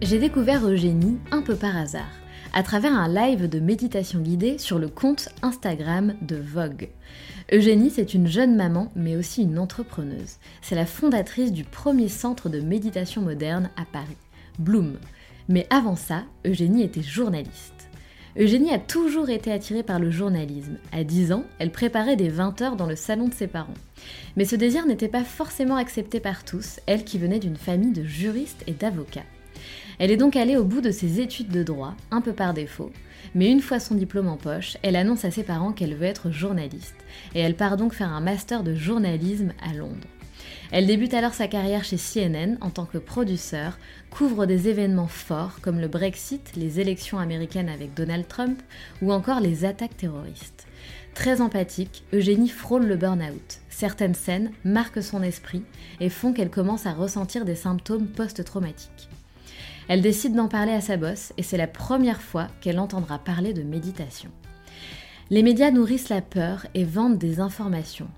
J'ai découvert Eugénie un peu par hasard, à travers un live de méditation guidée sur le compte Instagram de Vogue. Eugénie, c'est une jeune maman, mais aussi une entrepreneuse. C'est la fondatrice du premier centre de méditation moderne à Paris, Bloom. Mais avant ça, Eugénie était journaliste. Eugénie a toujours été attirée par le journalisme. À 10 ans, elle préparait des 20 heures dans le salon de ses parents. Mais ce désir n'était pas forcément accepté par tous, elle qui venait d'une famille de juristes et d'avocats. Elle est donc allée au bout de ses études de droit, un peu par défaut, mais une fois son diplôme en poche, elle annonce à ses parents qu'elle veut être journaliste, et elle part donc faire un master de journalisme à Londres. Elle débute alors sa carrière chez CNN en tant que produceur, couvre des événements forts comme le Brexit, les élections américaines avec Donald Trump ou encore les attaques terroristes. Très empathique, Eugénie frôle le burn-out. Certaines scènes marquent son esprit et font qu'elle commence à ressentir des symptômes post-traumatiques. Elle décide d'en parler à sa bosse et c'est la première fois qu'elle entendra parler de méditation. Les médias nourrissent la peur et vendent des informations,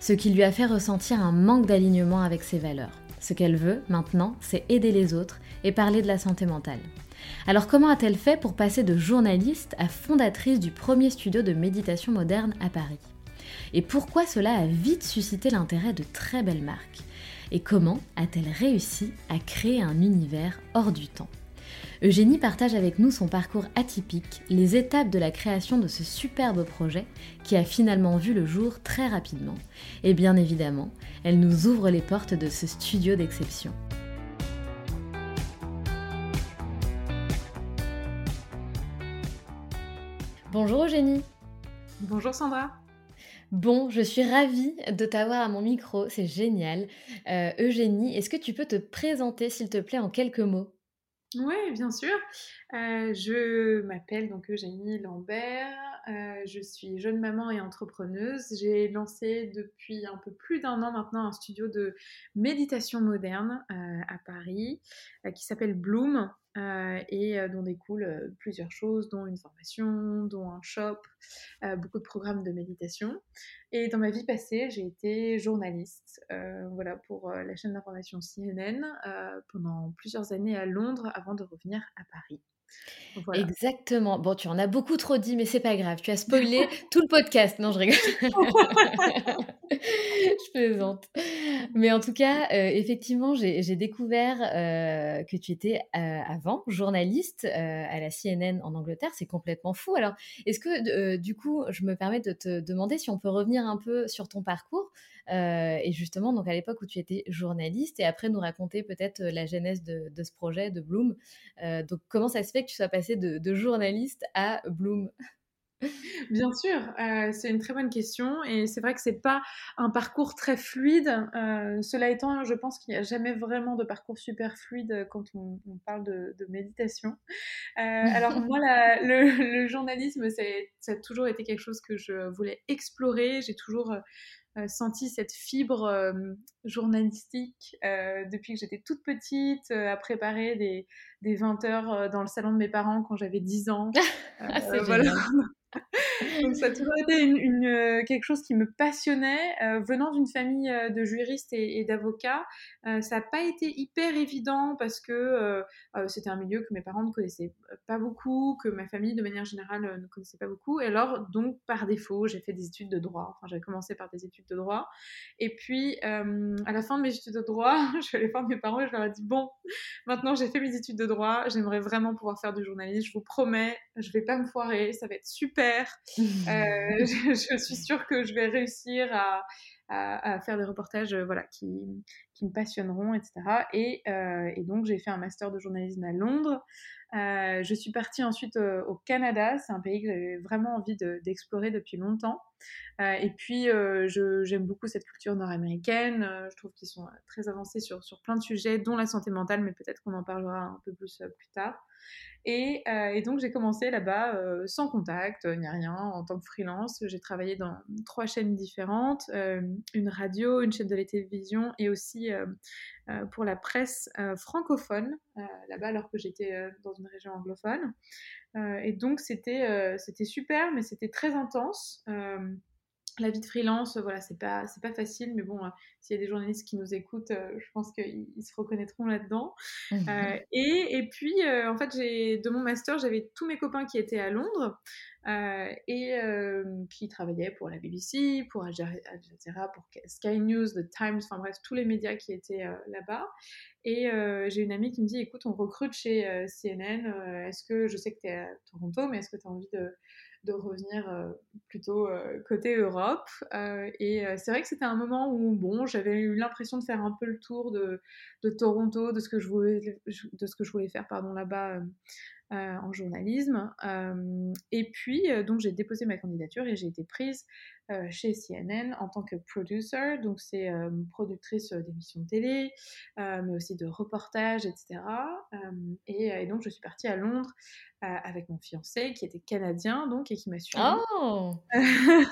ce qui lui a fait ressentir un manque d'alignement avec ses valeurs. Ce qu'elle veut maintenant, c'est aider les autres et parler de la santé mentale. Alors comment a-t-elle fait pour passer de journaliste à fondatrice du premier studio de méditation moderne à Paris? Et pourquoi cela a vite suscité l'intérêt de très belles marques? Et comment a-t-elle réussi à créer un univers hors du temps? Eugénie partage avec nous son parcours atypique, les étapes de la création de ce superbe projet qui a finalement vu le jour très rapidement. Et bien évidemment, elle nous ouvre les portes de ce studio d'exception. Bonjour Eugénie. Bonjour Sandra. Bon, je suis ravie de t'avoir à mon micro, c'est génial. Euh, Eugénie, est-ce que tu peux te présenter, s'il te plaît, en quelques mots? Oui, bien sûr. Euh, je m'appelle donc Eugénie Lambert. Euh, je suis jeune maman et entrepreneuse. J'ai lancé depuis un peu plus d'un an maintenant un studio de méditation moderne à Paris qui s'appelle Bloom. Euh, et euh, dont découlent euh, plusieurs choses, dont une formation, dont un shop, beaucoup de programmes de méditation. Et dans ma vie passée, j'ai été journaliste voilà, pour la chaîne d'information CNN pendant plusieurs années à Londres avant de revenir à Paris. Exactement. Bon, tu en as beaucoup trop dit, mais c'est pas grave. Tu as spoilé tout le podcast. Non, je rigole. je plaisante. Mais en tout cas, euh, effectivement, j'ai découvert euh, que tu étais euh, avant journaliste à la CNN en Angleterre. C'est complètement fou. Alors, est-ce que du coup, je me permets de te demander si on peut revenir un peu sur ton parcours et justement, donc à l'époque où tu étais journaliste, et après nous raconter peut-être la genèse de, ce projet de Bloom. donc, comment ça se fait que tu sois passé de, de journaliste à Bloom? Bien sûr, euh, c'est une très bonne question et c'est vrai que c'est pas un parcours très fluide. Euh, cela étant, je pense qu'il n'y a jamais vraiment de parcours super fluide quand on, parle de, méditation. Euh, alors moi, le, journalisme, ça a toujours été quelque chose que je voulais explorer. J'ai toujours senti cette fibre journalistique depuis que j'étais toute petite, à préparer des, des 20 heures dans le salon de mes parents quand j'avais 10 ans. Ah, voilà. Donc ça a toujours été une, euh, quelque chose qui me passionnait. Euh, venant d'une famille euh, de juristes et, d'avocats, ça n'a pas été hyper évident parce que c'était un milieu que mes parents ne connaissaient pas beaucoup, que ma famille de manière générale ne connaissait pas beaucoup. Et alors, donc par défaut, j'ai fait des études de droit. Enfin, j'avais commencé par des études de droit. Et puis, à la fin de mes études de droit, je suis allée voir mes parents et je leur ai dit, bon, maintenant j'ai fait mes études de droit, j'aimerais vraiment pouvoir faire du journalisme. Je vous promets, je vais pas me foirer, ça va être super. Euh, je, suis sûre que je vais réussir à, faire des reportages euh, voilà, qui, me passionneront, etc. Euh, et, donc, j'ai fait un master de journalisme à Londres. je suis partie ensuite au Canada. C'est un pays que j'avais vraiment envie d'explorer depuis longtemps. et puis, j'aime beaucoup cette culture nord-américaine. je trouve qu'ils sont très avancés sur, sur plein de sujets, dont la santé mentale, mais peut-être qu'on en parlera un peu plus plus tard. Euh, et, donc j'ai commencé là-bas euh, sans contact, ni rien, en tant que freelance. J'ai travaillé dans trois chaînes différentes, euh, une radio, une chaîne de la télévision et aussi pour la presse francophone, là-bas alors que j'étais dans une région anglophone. et donc c'était c'était super, mais c'était très intense la vie de freelance, voilà, c'est pas, c'est pas facile, mais bon, euh, s'il y a des journalistes qui nous écoutent, euh, je pense qu'ils se reconnaîtront là-dedans. Mmh euh, et, et, puis, en fait, j'ai, de mon master, j'avais tous mes copains qui étaient à Londres et qui travaillaient pour la BBC, pour Al Jazeera, pour Sky News, The Times, enfin bref, tous les médias qui étaient là-bas. Et j'ai une amie qui me dit, écoute, on recrute chez CNN, est-ce que, je sais que tu es à Toronto, mais est-ce que tu as envie de de revenir euh, plutôt euh, côté Europe. Euh, et c'est vrai que c'était un moment où, bon, j'avais eu l'impression de faire un peu le tour de, de, Toronto, de ce que je voulais, de ce que je voulais faire là-bas en journalisme. et puis, donc, j'ai déposé ma candidature et j'ai été prise chez CNN en tant que producer. Donc, c'est productrice d'émissions de télé, mais aussi de reportages, etc. Et, et, donc, je suis partie à Londres avec mon fiancé qui était canadien donc et qui m'a suivi. Oh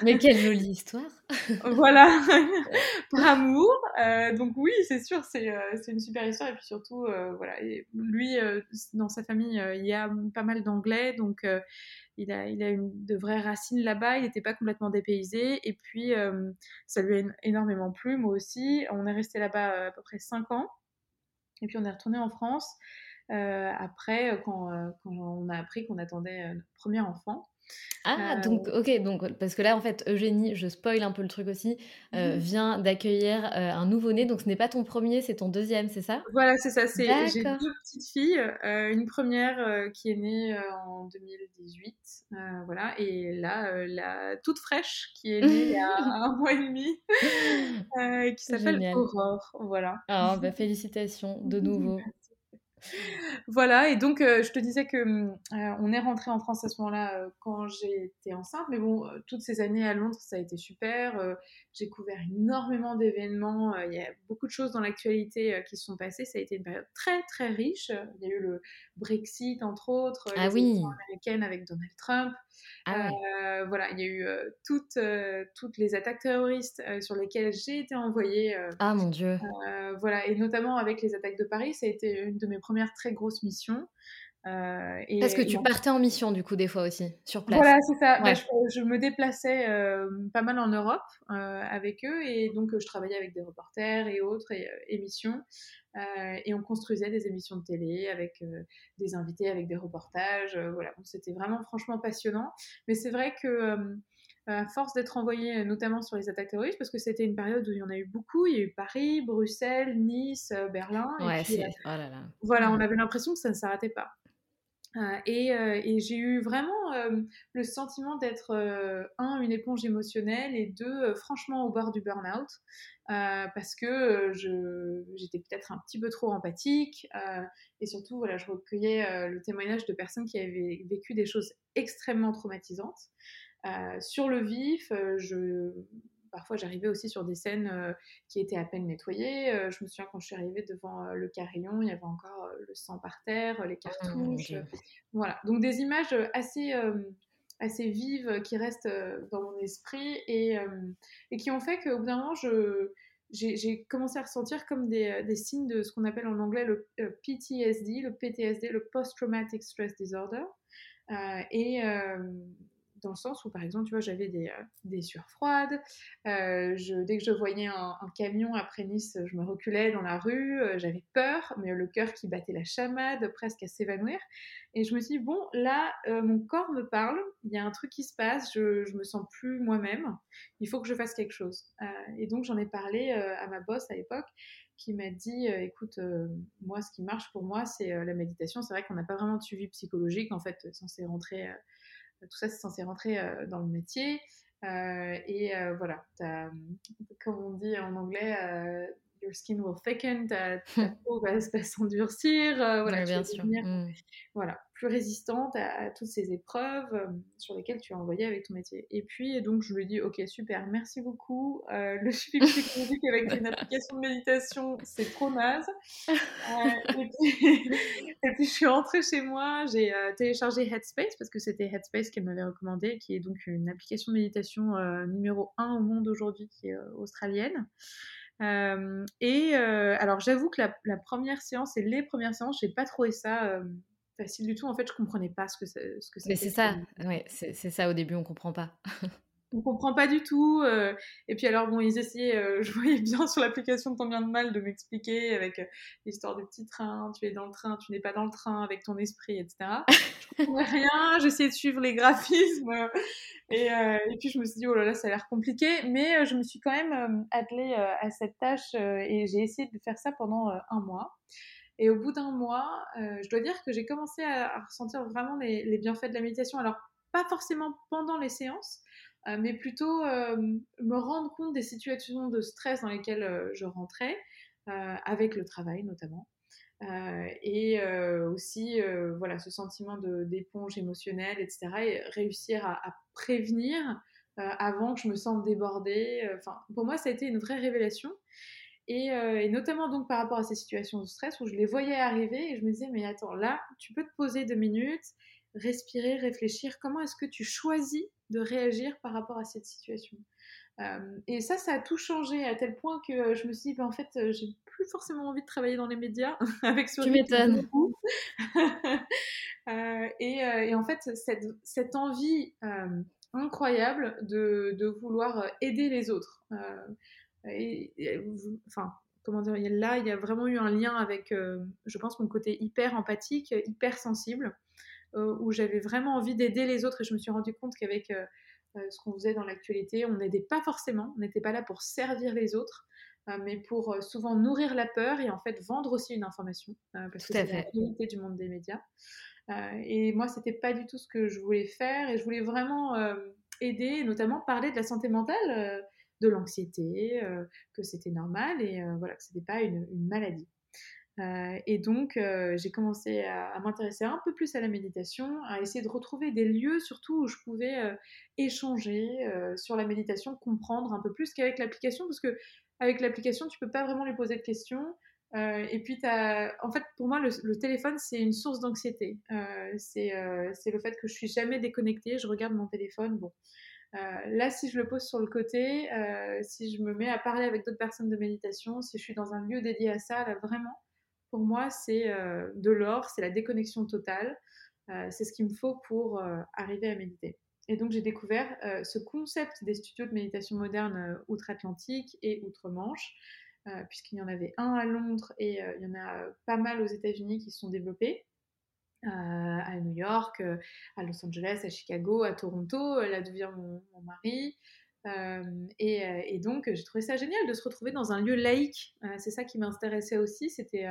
Mais quelle jolie histoire Voilà, par amour. Euh, donc oui, c'est sûr, c'est euh, une super histoire et puis surtout, euh, voilà, et lui, dans sa famille, il y a pas mal d'anglais, donc il a, il a une, de vraies racines là-bas, il n'était pas complètement dépaysé et puis ça lui a énormément plu, moi aussi. On est resté là-bas à peu près 5 ans et puis on est retourné en France. Euh, après, euh, quand, euh, quand, on a appris qu'on attendait notre premier enfant. Ah, donc, ok, donc, parce que là, en fait, Eugénie, je spoil un peu le truc aussi, mmh vient d'accueillir un nouveau-né. Donc, ce n'est pas ton premier, c'est ton deuxième, c'est ça? Voilà, c'est ça. C'est, j'ai deux petites filles. une première qui est née en 2018, voilà, et là, la toute fraîche qui est née il y a un mois et demi, qui s'appelle Aurore. Voilà. Ah, bah, félicitations de nouveau voilà, et donc euh, je te disais que euh, on est rentré en France à ce moment-là euh, quand j'étais enceinte, mais bon, toutes ces années à Londres, ça a été super. J'ai couvert énormément d'événements. Il y a beaucoup de choses dans l'actualité qui se sont passées. Ça a été une période très très riche. Il y a eu le Brexit entre autres, ah les oui. américaines avec Donald Trump. Ah voilà, il y a eu toutes, toutes les attaques terroristes sur lesquelles j'ai été envoyée. ah mon Dieu. voilà, et notamment avec les attaques de Paris, ça a été une de mes premières très grosses missions. Et, Parce que tu partais en mission du coup des fois aussi sur place. Voilà, c'est ça. Bah, je, me déplaçais pas mal en Europe avec eux et donc je travaillais avec des reporters et autres émissions. Euh, et on construisait des émissions de télé avec euh, des invités, avec des reportages. Euh, voilà, c'était vraiment franchement passionnant. Mais c'est vrai que à force d'être envoyé notamment sur les attaques terroristes, parce que c'était une période où il y en a eu beaucoup, il y a eu Paris, Bruxelles, Nice, Berlin. Ouais, et puis, oh là là. Voilà, on avait l'impression que ça ne s'arrêtait pas. Et, j'ai eu vraiment le sentiment d'être, un, une éponge émotionnelle et deux, franchement au bord du burn-out. parce que j'étais peut-être un petit peu trop empathique et surtout voilà, je recueillais le témoignage de personnes qui avaient vécu des choses extrêmement traumatisantes. sur le vif, je, parfois j'arrivais aussi sur des scènes euh, qui étaient à peine nettoyées. Euh, je me souviens quand je suis arrivée devant euh, le carillon, il y avait encore le sang par terre, les ah, cartouches. voilà, donc des images assez, assez vives qui restent dans mon esprit et, et qui ont fait qu'au bout d'un moment, je, j'ai commencé à ressentir comme des, des, signes de ce qu'on appelle en anglais le PTSD, le PTSD, le Post-Traumatic Stress Disorder. et dans le sens où, par exemple, tu vois, j'avais des, euh, des sueurs froides. Euh, je, dès que je voyais un, camion après Nice, je me reculais dans la rue. Euh, j'avais peur, mais le cœur qui battait la chamade, presque à s'évanouir. Et je me suis dit, bon, là, mon corps me parle. Il y a un truc qui se passe. Je, je me sens plus moi-même. Il faut que je fasse quelque chose. et donc, j'en ai parlé à ma boss à l'époque qui m'a dit écoute, moi, ce qui marche pour moi, c'est la méditation. C'est vrai qu'on n'a pas vraiment de suivi psychologique, en fait, censé rentrer tout ça, c'est censé rentrer euh, dans le métier. Euh, et euh, voilà, comme on dit en anglais, your skin will thicken, ta, peau va, s'endurcir, voilà, bien sûr. Devenir, mmh. voilà, plus résistante à, toutes ces épreuves euh, sur lesquelles tu as envoyé avec ton métier. Et puis, donc, je lui ai dit, ok, super, merci beaucoup. Euh, le suivi psychologique avec une application de méditation, c'est trop naze. Euh, et, puis, je suis rentrée chez moi, j'ai téléchargé Headspace parce que c'était Headspace qu'elle m'avait recommandé, qui est donc une application de méditation numéro 1 au monde aujourd'hui, qui est australienne. et alors j'avoue que la, la, première séance et les premières séances, j'ai pas trouvé ça facile du tout. En fait, je comprenais pas ce que. Ce que Mais c'est ça, ouais, c'est ça au début, on comprend pas. on comprend pas du tout. Euh, et puis alors, bon, ils essayaient, euh, je voyais bien sur l'application de Tant bien de mal de m'expliquer avec euh, l'histoire du petit train, tu es dans le train, tu n'es pas dans le train avec ton esprit, etc. je comprenais rien, j'essayais de suivre les graphismes. Et, et, puis je me suis dit, oh là là, ça a l'air compliqué. Mais je me suis quand même attelée à cette tâche et j'ai essayé de faire ça pendant un mois. Et au bout d'un mois, euh, je dois dire que j'ai commencé à, ressentir vraiment les, bienfaits de la méditation. Alors, pas forcément pendant les séances, euh, mais plutôt euh, me rendre compte des situations de stress dans lesquelles je rentrais, avec le travail notamment. et aussi, voilà, ce sentiment d'éponge émotionnelle, etc. Et réussir à, prévenir avant que je me sente débordée. Enfin, pour moi, ça a été une vraie révélation. Euh, et, notamment donc par rapport à ces situations de stress où je les voyais arriver et je me disais mais attends là tu peux te poser deux minutes, respirer, réfléchir. Comment est-ce que tu choisis de réagir par rapport à cette situation? Euh, Et ça, ça a tout changé à tel point que je me suis dit ben, en fait euh, j'ai plus forcément envie de travailler dans les médias avec ce Tu m'étonnes. et, et, en fait cette, cette envie incroyable de, de, vouloir aider les autres enfin, comment dire, là, il y a vraiment eu un lien avec, euh, je pense, mon côté hyper empathique, hyper sensible, euh, où j'avais vraiment envie d'aider les autres et je me suis rendu compte qu'avec euh, ce qu'on faisait dans l'actualité, on n'aidait pas forcément, on n'était pas là pour servir les autres, mais pour souvent nourrir la peur et en fait vendre aussi une information, parce que c'est la réalité du monde des médias. et moi, c'était pas du tout ce que je voulais faire et je voulais vraiment aider, notamment parler de la santé mentale de l'anxiété, euh, que c'était normal et euh, voilà, que ce n'était pas une, maladie. Euh, et donc, j'ai commencé à, m'intéresser un peu plus à la méditation, à essayer de retrouver des lieux surtout où je pouvais échanger sur la méditation, comprendre un peu plus qu'avec l'application, parce que avec l'application, tu peux pas vraiment lui poser de questions. et puis, en fait, pour moi, le, téléphone, c'est une source d'anxiété. c'est le fait que je suis jamais déconnectée. Je regarde mon téléphone. Bon, là, si je le pose sur le côté, euh, si je me mets à parler avec d'autres personnes de méditation, si je suis dans un lieu dédié à ça, là vraiment, pour moi, c'est euh, de l'or, c'est la déconnexion totale. c'est ce qu'il me faut pour arriver à méditer. Et donc, j'ai découvert ce concept des studios de méditation moderne outre-Atlantique et outre-Manche, puisqu'il y en avait un à Londres et il y en a pas mal aux États-Unis qui se sont développés. Euh, à New York, euh, à Los Angeles, à Chicago, à Toronto, là d'où vient mon, mari. Euh, et, donc, j'ai trouvé ça génial de se retrouver dans un lieu laïque. c'est ça qui m'intéressait aussi. C'était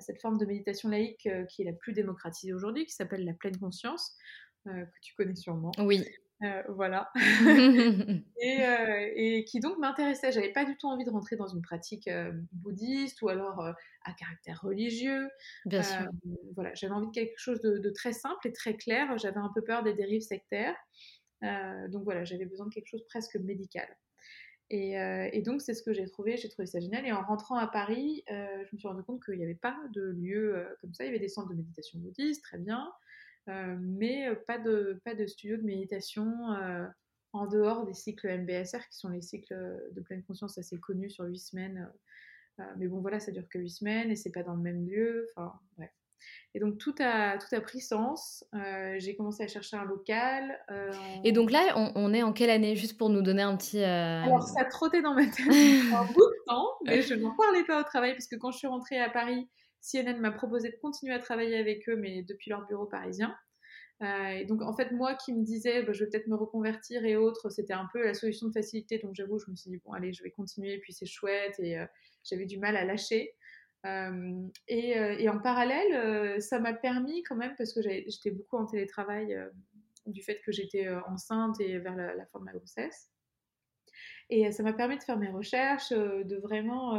cette forme de méditation laïque qui est la plus démocratisée aujourd'hui, qui s'appelle la pleine conscience, que tu connais sûrement. Oui. Voilà. et, qui donc m'intéressait. J'avais pas du tout envie de rentrer dans une pratique bouddhiste ou alors à caractère religieux. Bien sûr. Voilà, j'avais envie de quelque chose de, de, très simple et très clair. J'avais un peu peur des dérives sectaires. donc voilà, j'avais besoin de quelque chose presque médical. Euh, et, donc, c'est ce que j'ai trouvé. J'ai trouvé ça génial. Et en rentrant à Paris, euh, je me suis rendu compte qu'il n'y avait pas de lieu euh, comme ça. Il y avait des centres de méditation bouddhiste, très bien, mais pas de, pas de studio de méditation en dehors des cycles MBSR, qui sont les cycles de pleine conscience assez connus sur huit semaines. mais bon, voilà, ça dure que huit semaines et c'est pas dans le même lieu. Enfin, bref. Et donc tout a, tout a pris sens. Euh, j'ai commencé à chercher un local. Euh, et donc là, on, est en quelle année Juste pour nous donner un petit... Euh, Alors ça trottait dans ma tête un bout de temps, mais je n'en parlais pas au travail parce que quand je suis rentrée à Paris, CNN m'a proposé de continuer à travailler avec eux, mais depuis leur bureau parisien. et donc en fait, moi qui me disais, bah, je vais peut-être me reconvertir et autres, c'était un peu la solution de facilité. Donc j'avoue, je me suis dit, bon allez, je vais continuer, puis c'est chouette. Et j'avais du mal à lâcher. Euh, et, en parallèle, ça m'a permis quand même, parce que j'étais beaucoup en télétravail du fait que j'étais enceinte et vers la, fin de ma grossesse. Et ça m'a permis de faire mes recherches, de vraiment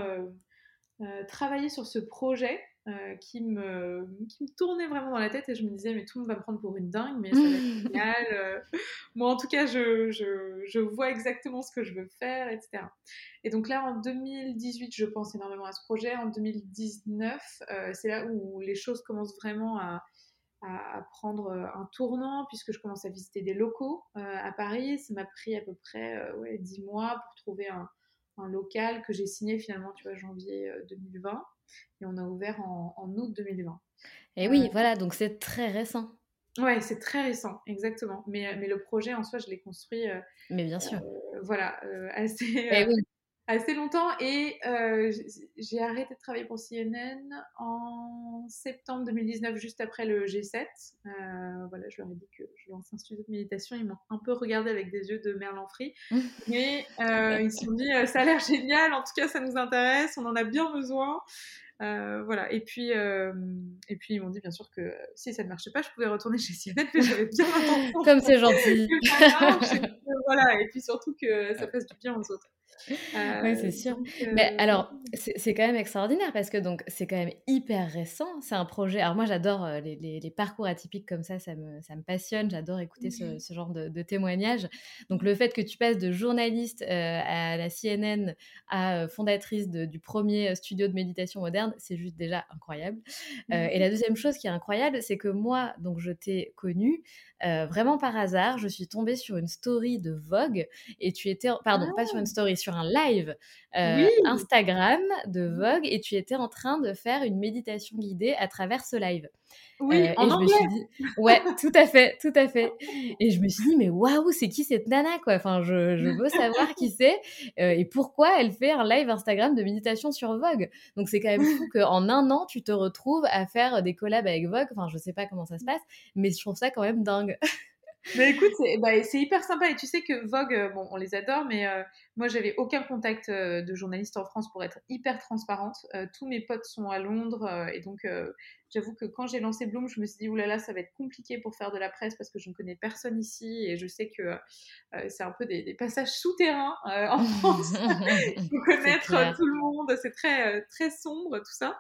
travailler sur ce projet euh, qui, me, qui me tournait vraiment dans la tête et je me disais mais tout le monde va me prendre pour une dingue mais ça va être génial euh. moi en tout cas je, je, je, vois exactement ce que je veux faire etc et donc là en 2018 je pense énormément à ce projet. En 2019 euh, c'est là où les choses commencent vraiment à, à, prendre un tournant puisque je commence à visiter des locaux à Paris. Ça m'a pris à peu près ouais, 10 mois pour trouver un, un local que j'ai signé finalement tu vois janvier 2020 et on a ouvert en, août 2020. Et oui, euh, voilà, donc c'est très récent. Ouais, c'est très récent, exactement. Mais, mais le projet en soi, je l'ai construit. Euh, mais bien sûr. Euh, voilà, assez, assez longtemps. Et j'ai arrêté de travailler pour CNN en septembre 2019, juste après le G7. voilà, je leur ai dit que je lance un studio de méditation. Ils m'ont un peu regardé avec des yeux de merlan frit. mais ils se sont dit, ça a l'air génial. En tout cas, ça nous intéresse. On en a bien besoin. Euh, voilà. Et puis, euh, et puis ils m'ont dit bien sûr que si ça ne marchait pas, je pouvais retourner chez CNN, mais j'avais bien l'intention. Comme c'est gentil. voilà. Et puis surtout que ça fasse du bien aux autres. Euh, oui, c'est sûr. Mais euh, alors, c'est quand même extraordinaire parce que donc c'est quand même hyper récent. C'est un projet. Alors moi, j'adore euh, les, les, parcours atypiques comme ça. Ça me, ça me passionne. J'adore écouter ce, ce, genre de, de, témoignages. Donc le fait que tu passes de journaliste à la CNN à fondatrice du premier studio de méditation moderne, c'est juste déjà incroyable. et la deuxième chose qui est incroyable, c'est que moi, donc je t'ai connue vraiment par hasard. Je suis tombée sur une story de Vogue et tu étais, pardon, pas sur une ah! Sur un live euh, Instagram de Vogue et tu étais en train de faire une méditation guidée à travers ce live. Oui, euh, en et je me suis dit, ouais, tout à fait, tout à fait. Et je me suis dit, mais waouh, c'est qui cette nana, quoi? Enfin, je, je veux savoir qui c'est euh, et pourquoi elle fait un live Instagram de méditation sur Vogue? Donc, c'est quand même fou qu'en un an, tu te retrouves à faire des collabs avec Vogue. Enfin, je sais pas comment ça se passe, mais je trouve ça quand même dingue. Mais écoute, c'est bah, hyper sympa et tu sais que Vogue, bon, on les adore, mais moi, j'avais aucun contact de journaliste en France pour être hyper transparente. tous mes potes sont à Londres et donc J'avoue que quand j'ai lancé Bloom, je me suis dit, oulala, ça va être compliqué pour faire de la presse parce que je ne connais personne ici et je sais que euh, c'est un peu des, passages souterrains euh, en France. Il faut connaître tout le monde, c'est très, euh, très sombre tout ça.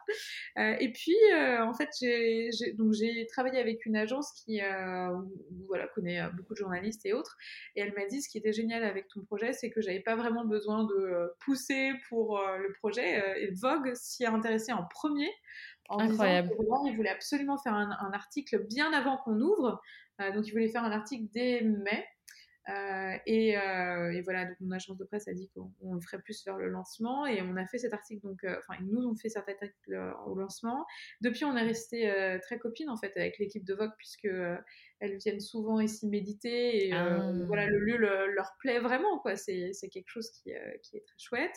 et puis, en fait, j'ai travaillé avec une agence qui voilà, connaît beaucoup de journalistes et autres. Et elle m'a dit, ce qui était génial avec ton projet, c'est que j'avais pas vraiment besoin de pousser pour le projet. et Vogue s'y est intéressé en premier en Incroyable. disant il voulait absolument faire un, article bien avant qu'on ouvre. Euh, donc, il voulait faire un article dès mai. Euh, et, euh, et, voilà, donc mon agence de presse a dit qu'on le ferait plus vers le lancement et on a fait cet article, donc, enfin, ils nous ont fait cet article au lancement. Depuis, on est resté très copines en fait avec l'équipe de Vogue puisque elles viennent souvent ici méditer et euh, ah. voilà le lieu leur plaît vraiment quoi c'est quelque chose qui, euh, qui, est très chouette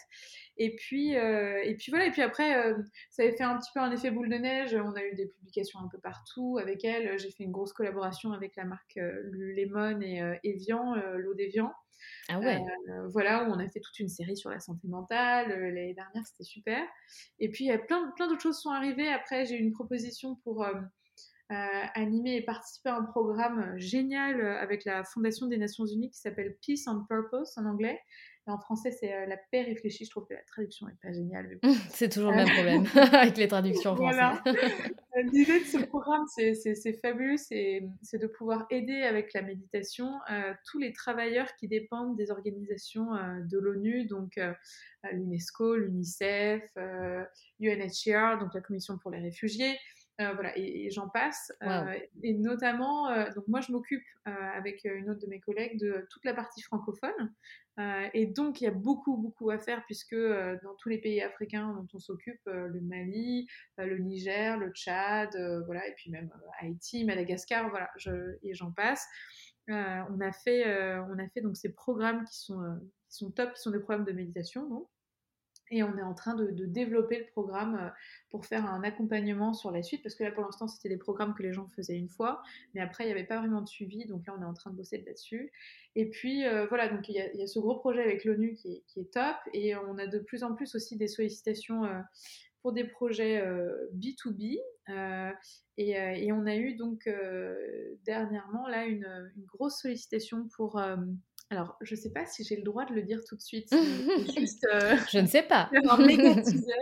et puis euh, et puis voilà et puis après ça avait fait un petit peu un effet boule de neige on a eu des publications un peu partout avec elles j'ai fait une grosse collaboration avec la marque Lemon et Evian l'eau d'Evian Ah ouais. voilà, où on a fait toute une série sur la santé mentale. L'année dernière, c'était super. Et puis, plein, plein d'autres choses sont arrivées. Après, j'ai eu une proposition pour animer et participer à un programme génial avec la Fondation des Nations Unies qui s'appelle Peace and Purpose en anglais en français, c'est euh, La paix réfléchie. Je trouve que la traduction n'est pas géniale. c'est toujours le même problème avec les traductions en français. L'idée de ce programme, c'est fabuleux. C'est de pouvoir aider avec la méditation euh, tous les travailleurs qui dépendent des organisations euh, de l'ONU, donc l'UNESCO, l'UNICEF, UNHCR, donc la Commission pour les réfugiés. Voilà, et, j'en passe. et notamment, donc moi je m'occupe avec une autre de mes collègues de toute la partie francophone. Euh, et donc, il y a beaucoup, beaucoup à faire puisque euh, dans tous les pays africains dont on s'occupe, euh, le Mali, le Niger, le Tchad, voilà, et puis même Haïti, Madagascar, voilà, et j'en passe. on a fait, on a fait donc ces programmes qui sont, qui sont top, qui sont des programmes de méditation, donc, et on est en train de, développer le programme euh, pour faire un accompagnement sur la suite, parce que là pour l'instant c'était des programmes que les gens faisaient une fois, mais après il n'y avait pas vraiment de suivi, donc là on est en train de bosser là-dessus. Et puis euh, voilà, donc il y, a, ce gros projet avec l'ONU qui, est top, et on a de plus en plus aussi des sollicitations euh, pour des projets B2B. Et, on a eu donc dernièrement là une, une grosse sollicitation pour alors, je ne sais pas si j'ai le droit de le dire tout de suite. juste, euh, je ne sais pas. un méga teaser.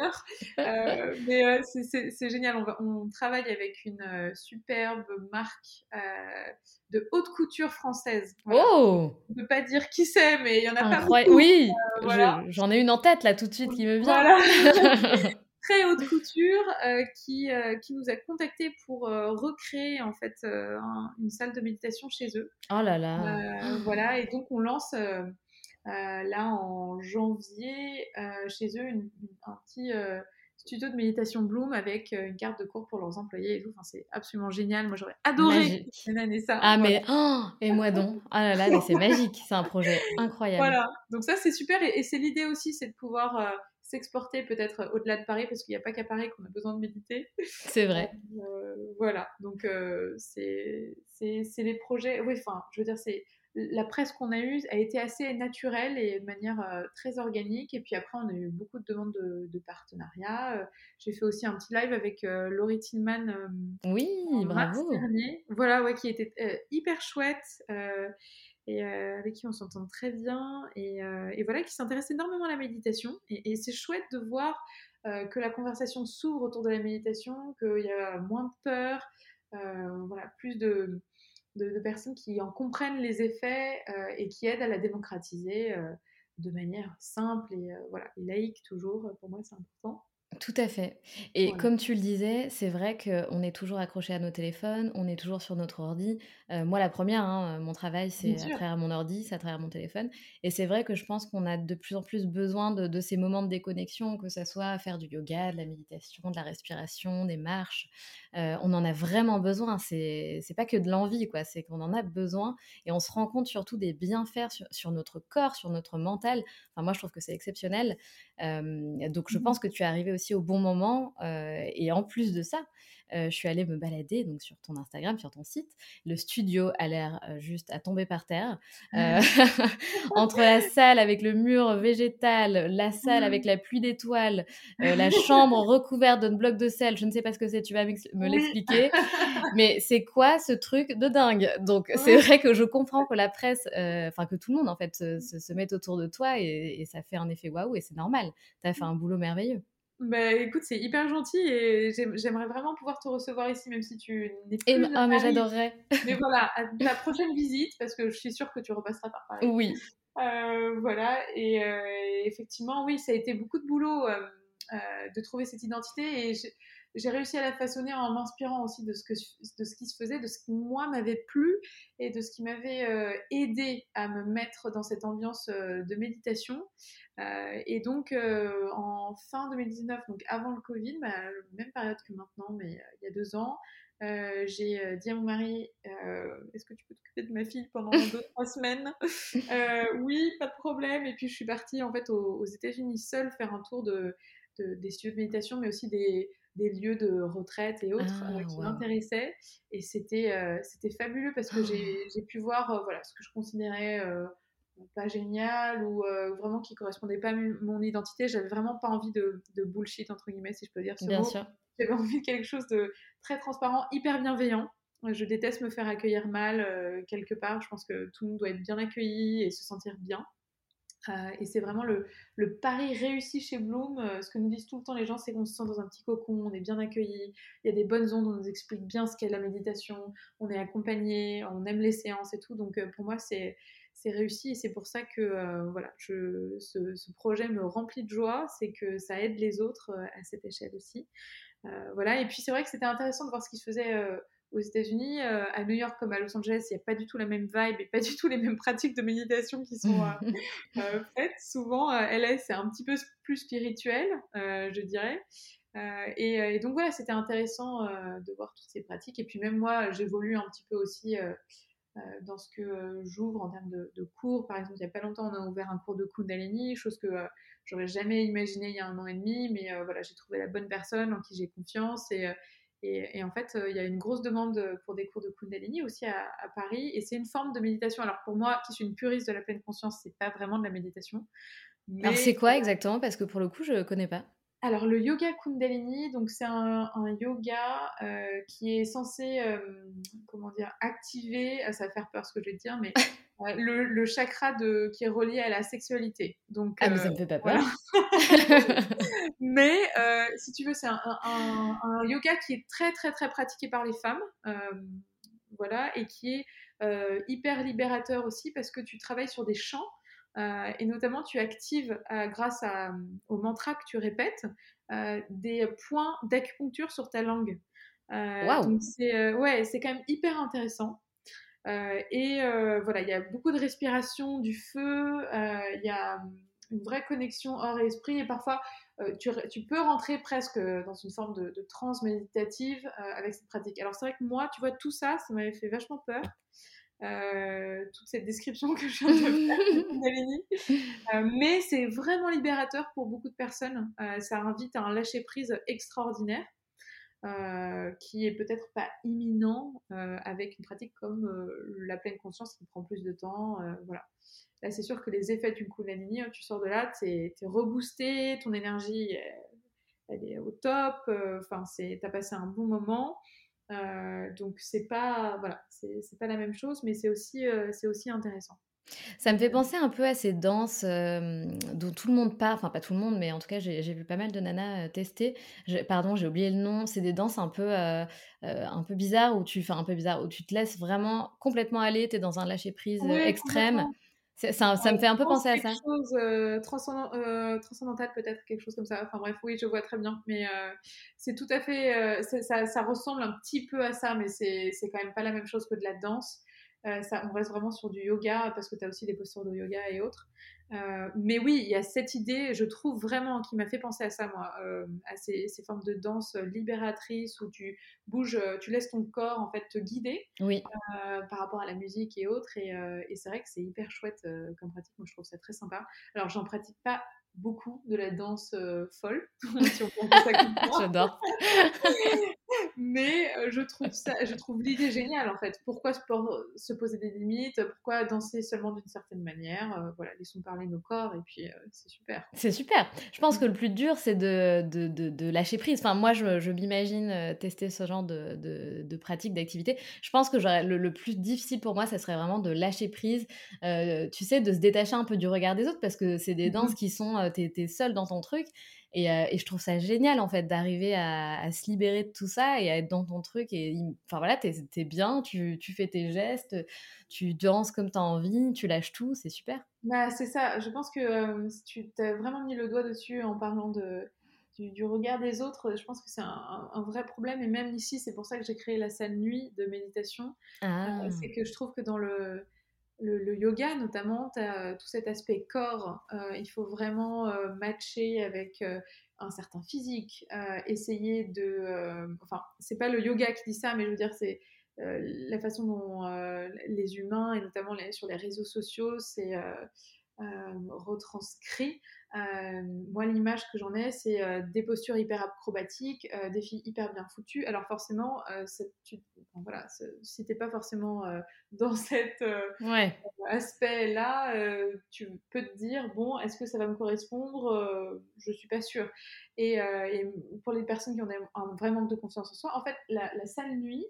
Euh, mais euh, c'est génial. On, travaille avec une superbe marque de haute couture française. Oh On ne peut pas dire qui c'est, mais il y en a pas beaucoup. Oui, j'en ai une en tête là tout de suite qui me vient. Voilà. Très haute couture euh, qui, euh, qui nous a contactés pour euh, recréer en fait une salle de méditation chez eux. Oh là là. voilà, et donc on lance là en janvier chez eux un petit studio de méditation Bloom avec une carte de cours pour leurs employés et tout. Enfin, c'est absolument génial. Moi, j'aurais adoré mener ça. Ah, mais oh, et moi donc? Ah là là, c'est magique. C'est un projet incroyable. Voilà. Donc ça, c'est super. Et, et c'est l'idée aussi, c'est de pouvoir s'exporter peut-être au-delà de Paris, parce qu'il n'y a pas qu'à Paris qu'on a besoin de méditer. C'est vrai. Euh, voilà, donc euh, c'est les projets, oui, enfin, je veux dire, c'est la presse qu'on a eue a été assez naturelle et de manière euh, très organique. Et puis après, on a eu beaucoup de demandes de, de partenariat. J'ai fait aussi un petit live avec Laurie Tillman. oui, bravo. Dernier. Voilà, ouais, qui était hyper chouette et euh, avec qui on s'entend très bien et, euh, et, voilà, qui s'intéresse énormément à la méditation. Et, c'est chouette de voir euh, que la conversation s'ouvre autour de la méditation, qu'il y a moins de peur, voilà, plus de, de, personnes qui en comprennent les effets et qui aident à la démocratiser de manière simple et, voilà, et laïque toujours. Pour moi, c'est important. Tout à fait. Et comme tu le disais, c'est vrai qu'on est toujours accroché à nos téléphones, on est toujours sur notre ordi. Euh, moi, la première, hein, mon travail, c'est à travers mon ordi, c'est à travers mon téléphone. Et c'est vrai que je pense qu'on a de plus en plus besoin de, ces moments de déconnexion, que ce soit faire du yoga, de la méditation, de la respiration, des marches. Euh, on en a vraiment besoin. C'est pas que de l'envie, quoi. C'est qu'on en a besoin. Et on se rend compte surtout des bienfaits sur, sur notre corps, sur notre mental. Enfin, moi, je trouve que c'est exceptionnel donc je mmh pense que tu es arrivé aussi au bon moment. et en plus de ça, je suis allée me balader donc sur ton Instagram, sur ton site. Le studio a l'air juste à tomber par terre. Mmh. entre la salle avec le mur végétal, la salle avec mmh. la pluie d'étoiles, la chambre recouverte d'un bloc de sel, je ne sais pas ce que c'est, tu vas me l'expliquer. Mais c'est quoi ce truc de dingue? Donc c'est vrai que je comprends que la presse, enfin que tout le monde en fait se, mette autour de toi et, et ça fait un effet waouh et c'est normal. Tu as fait un boulot merveilleux. Bah écoute, c'est hyper gentil et j'aimerais vraiment pouvoir te recevoir ici, même si tu n'es plus. ah, mais j'adorerais. Mais voilà, à la prochaine visite, parce que je suis sûre que tu repasseras par Paris. Oui. Euh, voilà, et euh, effectivement, oui, ça a été beaucoup de boulot euh, de trouver cette identité et j'ai réussi à la façonner en m'inspirant aussi de ce, que, de ce qui se faisait, de ce qui, moi, m'avait plu et de ce qui m'avait aidé à me mettre dans cette ambiance de méditation. Euh, et donc, euh, en fin 2019, donc avant le Covid, bah, même période que maintenant, mais euh, il y a deux ans, j'ai dit à mon mari Est-ce que tu peux t'occuper de ma fille pendant deux, trois semaines? Oui, pas de problème. Et puis, je suis partie en fait aux, États-Unis seule faire un tour de, des studios de méditation, mais aussi des, des lieux de retraite et autres ah, qui m'intéressaient. Et c'était c'était fabuleux parce que j'ai pu voir voilà, ce que je considérais pas génial ou vraiment qui correspondait pas à mon identité. J'avais vraiment pas envie de, de, bullshit, entre guillemets, si je peux dire ce Bien sûr. J'avais envie de quelque chose de très transparent, hyper bienveillant. Je déteste me faire accueillir mal quelque part. Je pense que tout le monde doit être bien accueilli et se sentir bien. Euh, et c'est vraiment le, pari réussi chez Bloom. Euh, ce que nous disent tout le temps les gens, c'est qu'on se sent dans un petit cocon, on est bien accueilli, il y a des bonnes ondes, on nous explique bien ce qu'est la méditation, on est accompagné, on aime les séances et tout. Donc euh, pour moi, c'est réussi et c'est pour ça que voilà, ce, projet me remplit de joie, c'est que ça aide les autres à cette échelle aussi. voilà, et puis c'est vrai que c'était intéressant de voir ce qui se faisait aux États-Unis, euh, à New York comme à Los Angeles, il n'y a pas du tout la même vibe et pas du tout les mêmes pratiques de méditation qui sont euh, euh, faites. Souvent, LA, c'est un petit peu plus spirituel, je dirais. Et, donc voilà, c'était intéressant de voir toutes ces pratiques. Et puis même moi, j'évolue un petit peu aussi dans ce que j'ouvre en termes de, cours. Par exemple, il n'y a pas longtemps, on a ouvert un cours de Kundalini, chose que j'aurais jamais imaginé il y a un an et demi. Mais voilà, j'ai trouvé la bonne personne en qui j'ai confiance et et, en fait, euh, il y a une grosse demande pour des cours de Kundalini aussi à, Paris. Et c'est une forme de méditation. Alors pour moi, qui suis une puriste de la pleine conscience, c'est pas vraiment de la méditation. Alors c'est quoi exactement? Parce que pour le coup, je connais pas. Alors le yoga Kundalini, donc c'est un, yoga euh, qui est censé, euh, comment dire, activer, ça va faire peur ce que je vais dire, mais le, chakra de, qui est relié à la sexualité. Donc, ah, mais ça me fait pas peur. mais euh, si tu veux, c'est un, yoga qui est très, très, très pratiqué par les femmes. Euh, voilà, et qui est euh, hyper libérateur aussi parce que tu travailles sur des chants. et notamment, tu actives, grâce à, au mantra que tu répètes, des points d'acupuncture sur ta langue. Wow. Donc, c'est ouais, quand même hyper intéressant. Euh, et euh, voilà, il y a beaucoup de respiration, du feu, euh, il y a une vraie connexion hors esprit et parfois tu, tu, peux rentrer presque dans une forme de, de transe méditative avec cette pratique. Alors c'est vrai que moi, tu vois, tout ça, ça m'avait fait vachement peur. toute cette description que je viens de faire, mais c'est vraiment libérateur pour beaucoup de personnes. ça invite à un lâcher prise extraordinaire. Euh, qui est peut-être pas imminent euh, avec une pratique comme euh, la pleine conscience qui prend plus de temps. voilà. Là, c'est sûr que les effets d'une Kundalini, hein, tu sors de là, tu es, reboosté, ton énergie elle est au top, enfin, tu as passé un bon moment. donc, c'est pas, voilà, pas la même chose, mais c'est aussi, c'est aussi intéressant. Ça me fait penser un peu à ces danses dont tout le monde parle, enfin pas tout le monde, mais en tout cas j'ai vu pas mal de nanas tester. pardon, j'ai oublié le nom. C'est des danses un peu, un peu bizarres où tu, fais un peu bizarre, où tu te laisses vraiment complètement aller. Tu es dans un lâcher prise extrême. Ça, ça, me fait un peu penser à ça. Quelque chose transcendantal peut-être, quelque chose comme ça. Enfin bref, oui, je vois très bien. Mais c'est tout à fait, ça, ça, ressemble un petit peu à ça, mais c'est quand même pas la même chose que de la danse. Euh, ça, on reste vraiment sur du yoga parce que tu as aussi des postures de yoga et autres. Euh, mais oui, il y a cette idée, je trouve vraiment, qui m'a fait penser à ça, moi, euh, à ces, formes de danse libératrice où tu bouges, tu laisses ton corps en fait te guider oui. par rapport à la musique et autres. Et, et c'est vrai que c'est hyper chouette comme pratique. Moi, je trouve ça très sympa. Alors, j'en pratique pas beaucoup de la danse folle, si on peut ça J'adore. Mais je trouve ça, je trouve l'idée géniale en fait. Pourquoi se poser des limites Pourquoi danser seulement d'une certaine manière Voilà, laissons parler nos corps et puis c'est super. C'est super. Je pense que le plus dur c'est de, de, de, lâcher prise. Enfin, moi je, je m'imagine tester ce genre de, de pratique, d'activité. Je pense que le, le, plus difficile pour moi, ça serait vraiment de lâcher prise. tu sais, de se détacher un peu du regard des autres parce que c'est des mmh danses qui sont euh, t'es es seul dans ton truc. Et, euh, et, je trouve ça génial, en fait, d'arriver à, se libérer de tout ça et à être dans ton truc. Et enfin voilà, t'es es bien, tu, tu, fais tes gestes, tu danses comme t'as envie, tu lâches tout, c'est super. Bah, c'est ça, je pense que euh, tu t'as vraiment mis le doigt dessus en parlant de, du, regard des autres. Je pense que c'est un, un, vrai problème. Et même ici, c'est pour ça que j'ai créé la salle nuit de méditation. Ah. c'est que je trouve que dans le le, yoga notamment, as tout cet aspect corps. Euh, il faut vraiment euh, matcher avec euh, un certain physique, essayer de... enfin, c'est pas le yoga qui dit ça, mais je veux dire, c'est la façon dont les humains, et notamment sur les réseaux sociaux, c'est retranscrit euh, moi, l'image que j'en ai, c'est euh, des postures hyper acrobatiques, euh, des filles hyper bien foutues. Alors forcément, tu, voilà, si t'es pas forcément dans cet aspect-là, tu peux te dire bon, est-ce que ça va me correspondre? Je suis pas sûre. Et, pour les personnes qui ont un vrai manque de confiance en soi, en fait, la, la salle nuit,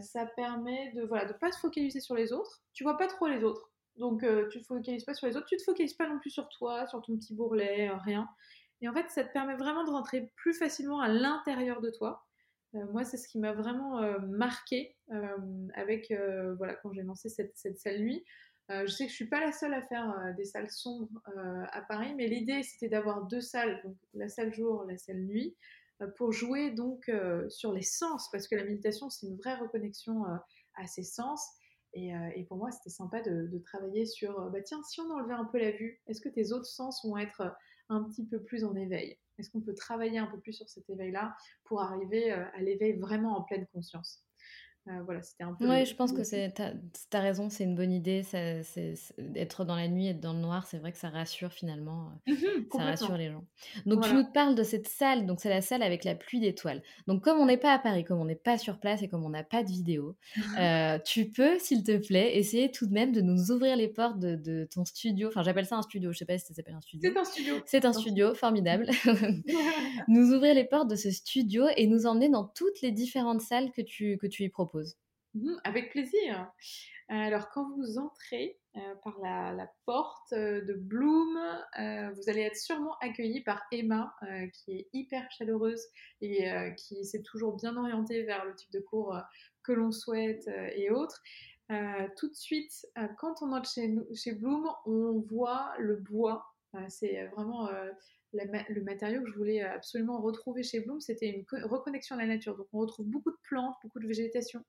ça permet de voilà de pas se focaliser sur les autres. Tu vois pas trop les autres. Donc, euh, tu te focalises pas sur les autres, tu te focalises pas non plus sur toi, sur ton petit bourrelet, euh, rien. Et en fait, ça te permet vraiment de rentrer plus facilement à l'intérieur de toi. Euh, moi, c'est ce qui m'a vraiment marqué avec, voilà, quand j'ai lancé cette, cette salle nuit. je sais que je suis pas la seule à faire des salles sombres à Paris, mais l'idée c'était d'avoir deux salles, la salle jour, la salle nuit, pour jouer donc sur les sens, parce que la méditation c'est une vraie reconnexion à ses sens euh, et, pour moi, c'était sympa de, travailler sur, euh, bah tiens, si on enlevait un peu la vue, est-ce que tes autres sens vont être euh, un petit peu plus en éveil? Est-ce qu'on peut travailler un peu plus sur cet éveil-là pour arriver à l'éveil vraiment en pleine conscience? Euh, voilà, c'était un peu. Oui, je pense que c'est, t'as, as raison, c'est une bonne idée. C'est, être dans la nuit, être dans le noir, c'est vrai que ça rassure finalement. Euh, mmh ça rassure les gens. Donc tu nous parles de cette salle. Donc c'est la salle avec la pluie d'étoiles. Donc comme on n'est pas à Paris, comme on n'est pas sur place et comme on n'a pas de vidéo, euh, tu peux, s'il te plaît, essayer tout de même de nous ouvrir les portes de, ton studio. Enfin, j'appelle ça un studio. Je sais pas si ça s'appelle un studio. C'est un studio. C'est un studio, formidable. nous ouvrir les portes de ce studio et nous emmener dans toutes les différentes salles que tu que tu y proposes. Mmh, avec plaisir. Alors, quand vous entrez euh, par la, porte euh, de Bloom, euh, vous allez être sûrement accueilli par Emma, qui est hyper chaleureuse et qui s'est toujours bien orientée vers le type de cours que l'on souhaite et autres. tout de suite, quand on entre chez, chez Bloom, on voit le bois. C'est vraiment le matériau que je voulais absolument retrouver chez Bloom, c'était une reconnexion à la nature. Donc on retrouve beaucoup de plantes, beaucoup de végétation.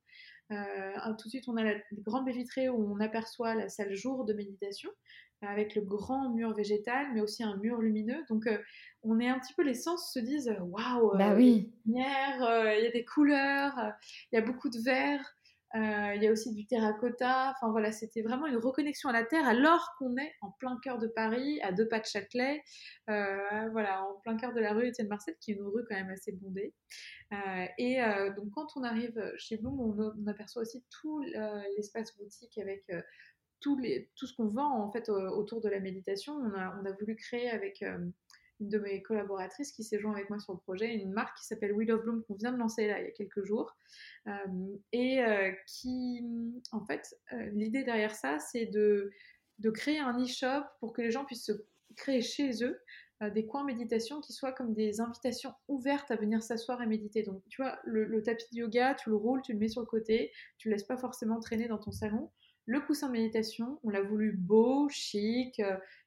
Euh, tout de suite, on a la grande baie vitrée où on aperçoit la salle jour de méditation avec le grand mur végétal, mais aussi un mur lumineux. Donc, euh, on est un petit peu, les sens se disent waouh, bah oui. il y a des couleurs, il y a beaucoup de vert. Euh, il y a aussi du terracotta. Enfin voilà, c'était vraiment une reconnexion à la terre alors qu'on est en plein cœur de Paris, à deux pas de Châtelet. Euh, voilà, en plein cœur de la rue Étienne Marcel, qui est une rue quand même assez bondée. Euh, et donc quand on arrive chez Bloom, on, aperçoit aussi tout l'espace boutique avec tout, ce qu'on vend en fait autour de la méditation. On a voulu créer avec de mes collaboratrices qui s'est joint avec moi sur le projet, une marque qui s'appelle Wheel of Bloom qu'on vient de lancer là il y a quelques jours euh, et euh, qui, en fait, euh, l'idée derrière ça, c'est de, de créer un e-shop pour que les gens puissent se créer chez eux des coins méditation qui soient comme des invitations ouvertes à venir s'asseoir et méditer. Donc, tu vois, le, tapis de yoga, tu le roules, tu le mets sur le côté, tu le laisses pas forcément traîner dans ton salon. Le coussin de méditation, on l'a voulu beau, chic,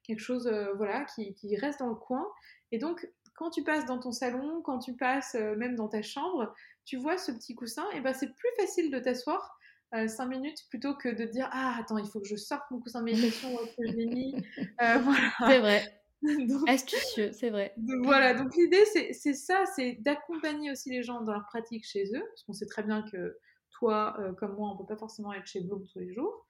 quelque chose euh, voilà, qui, reste dans le coin. Et donc, quand tu passes dans ton salon, quand tu passes euh, même dans ta chambre, tu vois ce petit coussin, et ben c'est plus facile de t'asseoir euh, cinq minutes plutôt que de dire ah attends il faut que je sorte mon coussin de méditation que je l'ai mis. C'est vrai. Astucieux, c'est vrai. voilà, donc l'idée c'est ça, c'est d'accompagner aussi les gens dans leur pratique chez eux, parce qu'on sait très bien que toi comme moi on peut pas forcément être chez Bloom tous les jours.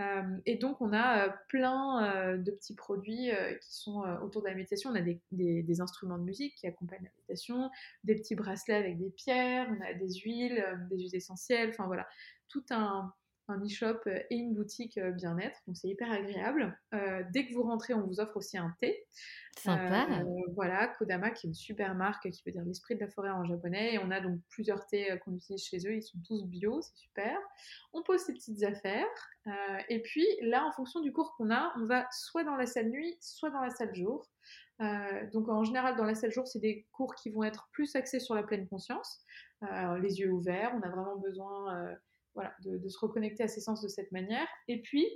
Euh, et donc, on a euh, plein euh, de petits produits qui sont autour de la méditation. On a des, instruments de musique qui accompagnent la méditation, des petits bracelets avec des pierres, on a des huiles, des huiles essentielles, enfin voilà, tout un, un e-shop et une boutique bien-être. Donc c'est hyper agréable. dès que vous rentrez, on vous offre aussi un thé. Sympa. voilà, Kodama qui est une super marque qui veut dire l'esprit de la forêt en japonais. Et on a donc plusieurs thés qu'on utilise chez eux. Ils sont tous bio, c'est super. On pose ses petites affaires. et puis là, en fonction du cours qu'on a, on va soit dans la salle nuit, soit dans la salle jour. donc en général, dans la salle jour, c'est des cours qui vont être plus axés sur la pleine conscience, les yeux ouverts. On a vraiment besoin voilà, de, se reconnecter à ses sens de cette manière. Et puis,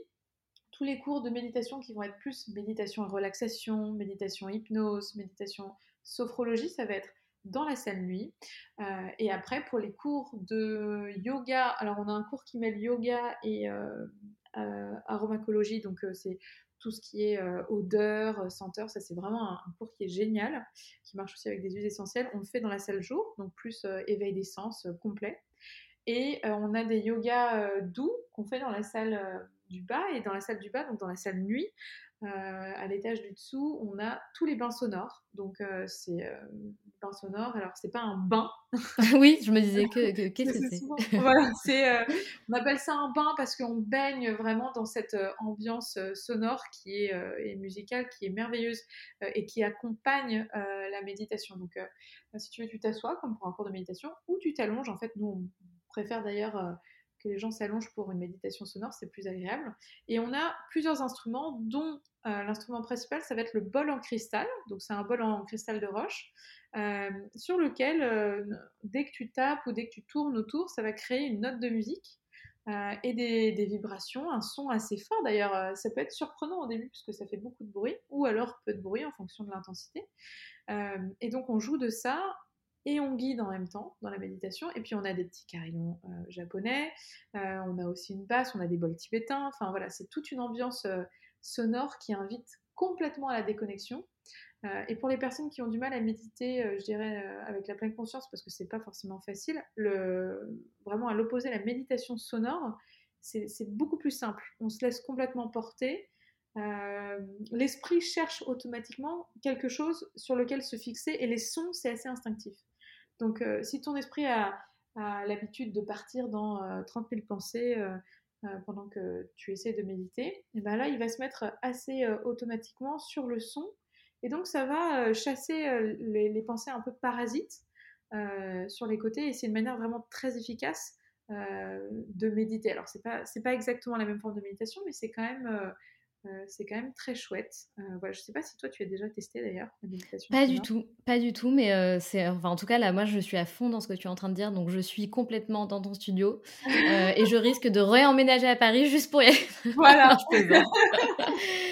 tous les cours de méditation qui vont être plus méditation et relaxation, méditation hypnose, méditation sophrologie, ça va être dans la salle nuit. Euh, et après, pour les cours de yoga, alors on a un cours qui mêle yoga et euh, euh, aromacologie, donc c'est tout ce qui est odeur, senteur, ça c'est vraiment un, cours qui est génial, qui marche aussi avec des huiles essentielles. On le fait dans la salle jour, donc plus éveil des sens complet. Et euh, on a des yogas euh, doux qu'on fait dans la salle, euh, du bas. Et dans la salle du bas, donc dans la salle nuit, à l'étage du dessous, on a tous les bains sonores. Donc, c'est bain sonore. Alors, c'est pas un bain. oui, je me disais que qu'est-ce que c'est Voilà, c'est. on appelle ça un bain parce qu'on baigne vraiment dans cette ambiance sonore qui est et musicale qui est merveilleuse et qui accompagne la méditation. Donc, si tu veux, tu t'assois comme pour un cours de méditation ou tu t'allonges. En fait, nous, on préfère d'ailleurs que les gens s'allongent pour une méditation sonore, c'est plus agréable. Et on a plusieurs instruments, dont euh, l'instrument principal, ça va être le bol en cristal. Donc c'est un bol en cristal de roche, euh, sur lequel, euh, dès que tu tapes ou dès que tu tournes autour, ça va créer une note de musique. et des, vibrations, un son assez fort d'ailleurs. ça peut être surprenant au début puisque ça fait beaucoup de bruit, ou alors peu de bruit en fonction de l'intensité. et donc on joue de ça et on guide en même temps dans la méditation. Et puis on a des petits carillons euh, japonais, euh, on a aussi une basse, on a des bols tibétains. Enfin voilà, c'est toute une ambiance euh, sonore qui invite complètement à la déconnexion. et pour les personnes qui ont du mal à méditer, je dirais avec la pleine conscience, parce que c'est pas forcément facile, le, vraiment à l'opposé, la méditation sonore, c'est beaucoup plus simple. On se laisse complètement porter. L'esprit cherche automatiquement quelque chose sur lequel se fixer et les sons, c'est assez instinctif. Donc, euh, si ton esprit a, l'habitude de partir dans 30 euh, 000 pensées euh, pendant que tu essaies de méditer, eh ben là, il va se mettre assez automatiquement sur le son. Et donc, ça va chasser les, pensées un peu parasites sur les côtés. Et c'est une manière vraiment très efficace de méditer. Alors, c'est pas, pas exactement la même forme de méditation, mais c'est quand même euh, c'est quand même très chouette. Euh, voilà, je sais pas si toi tu as déjà testé d'ailleurs la méditation. Pas du tout, pas du tout, mais euh, c'est, enfin en tout cas là, moi je suis à fond dans ce que tu es en train de dire, donc je suis complètement dans ton studio et je risque de réemménager à Paris juste pour y aller. Voilà.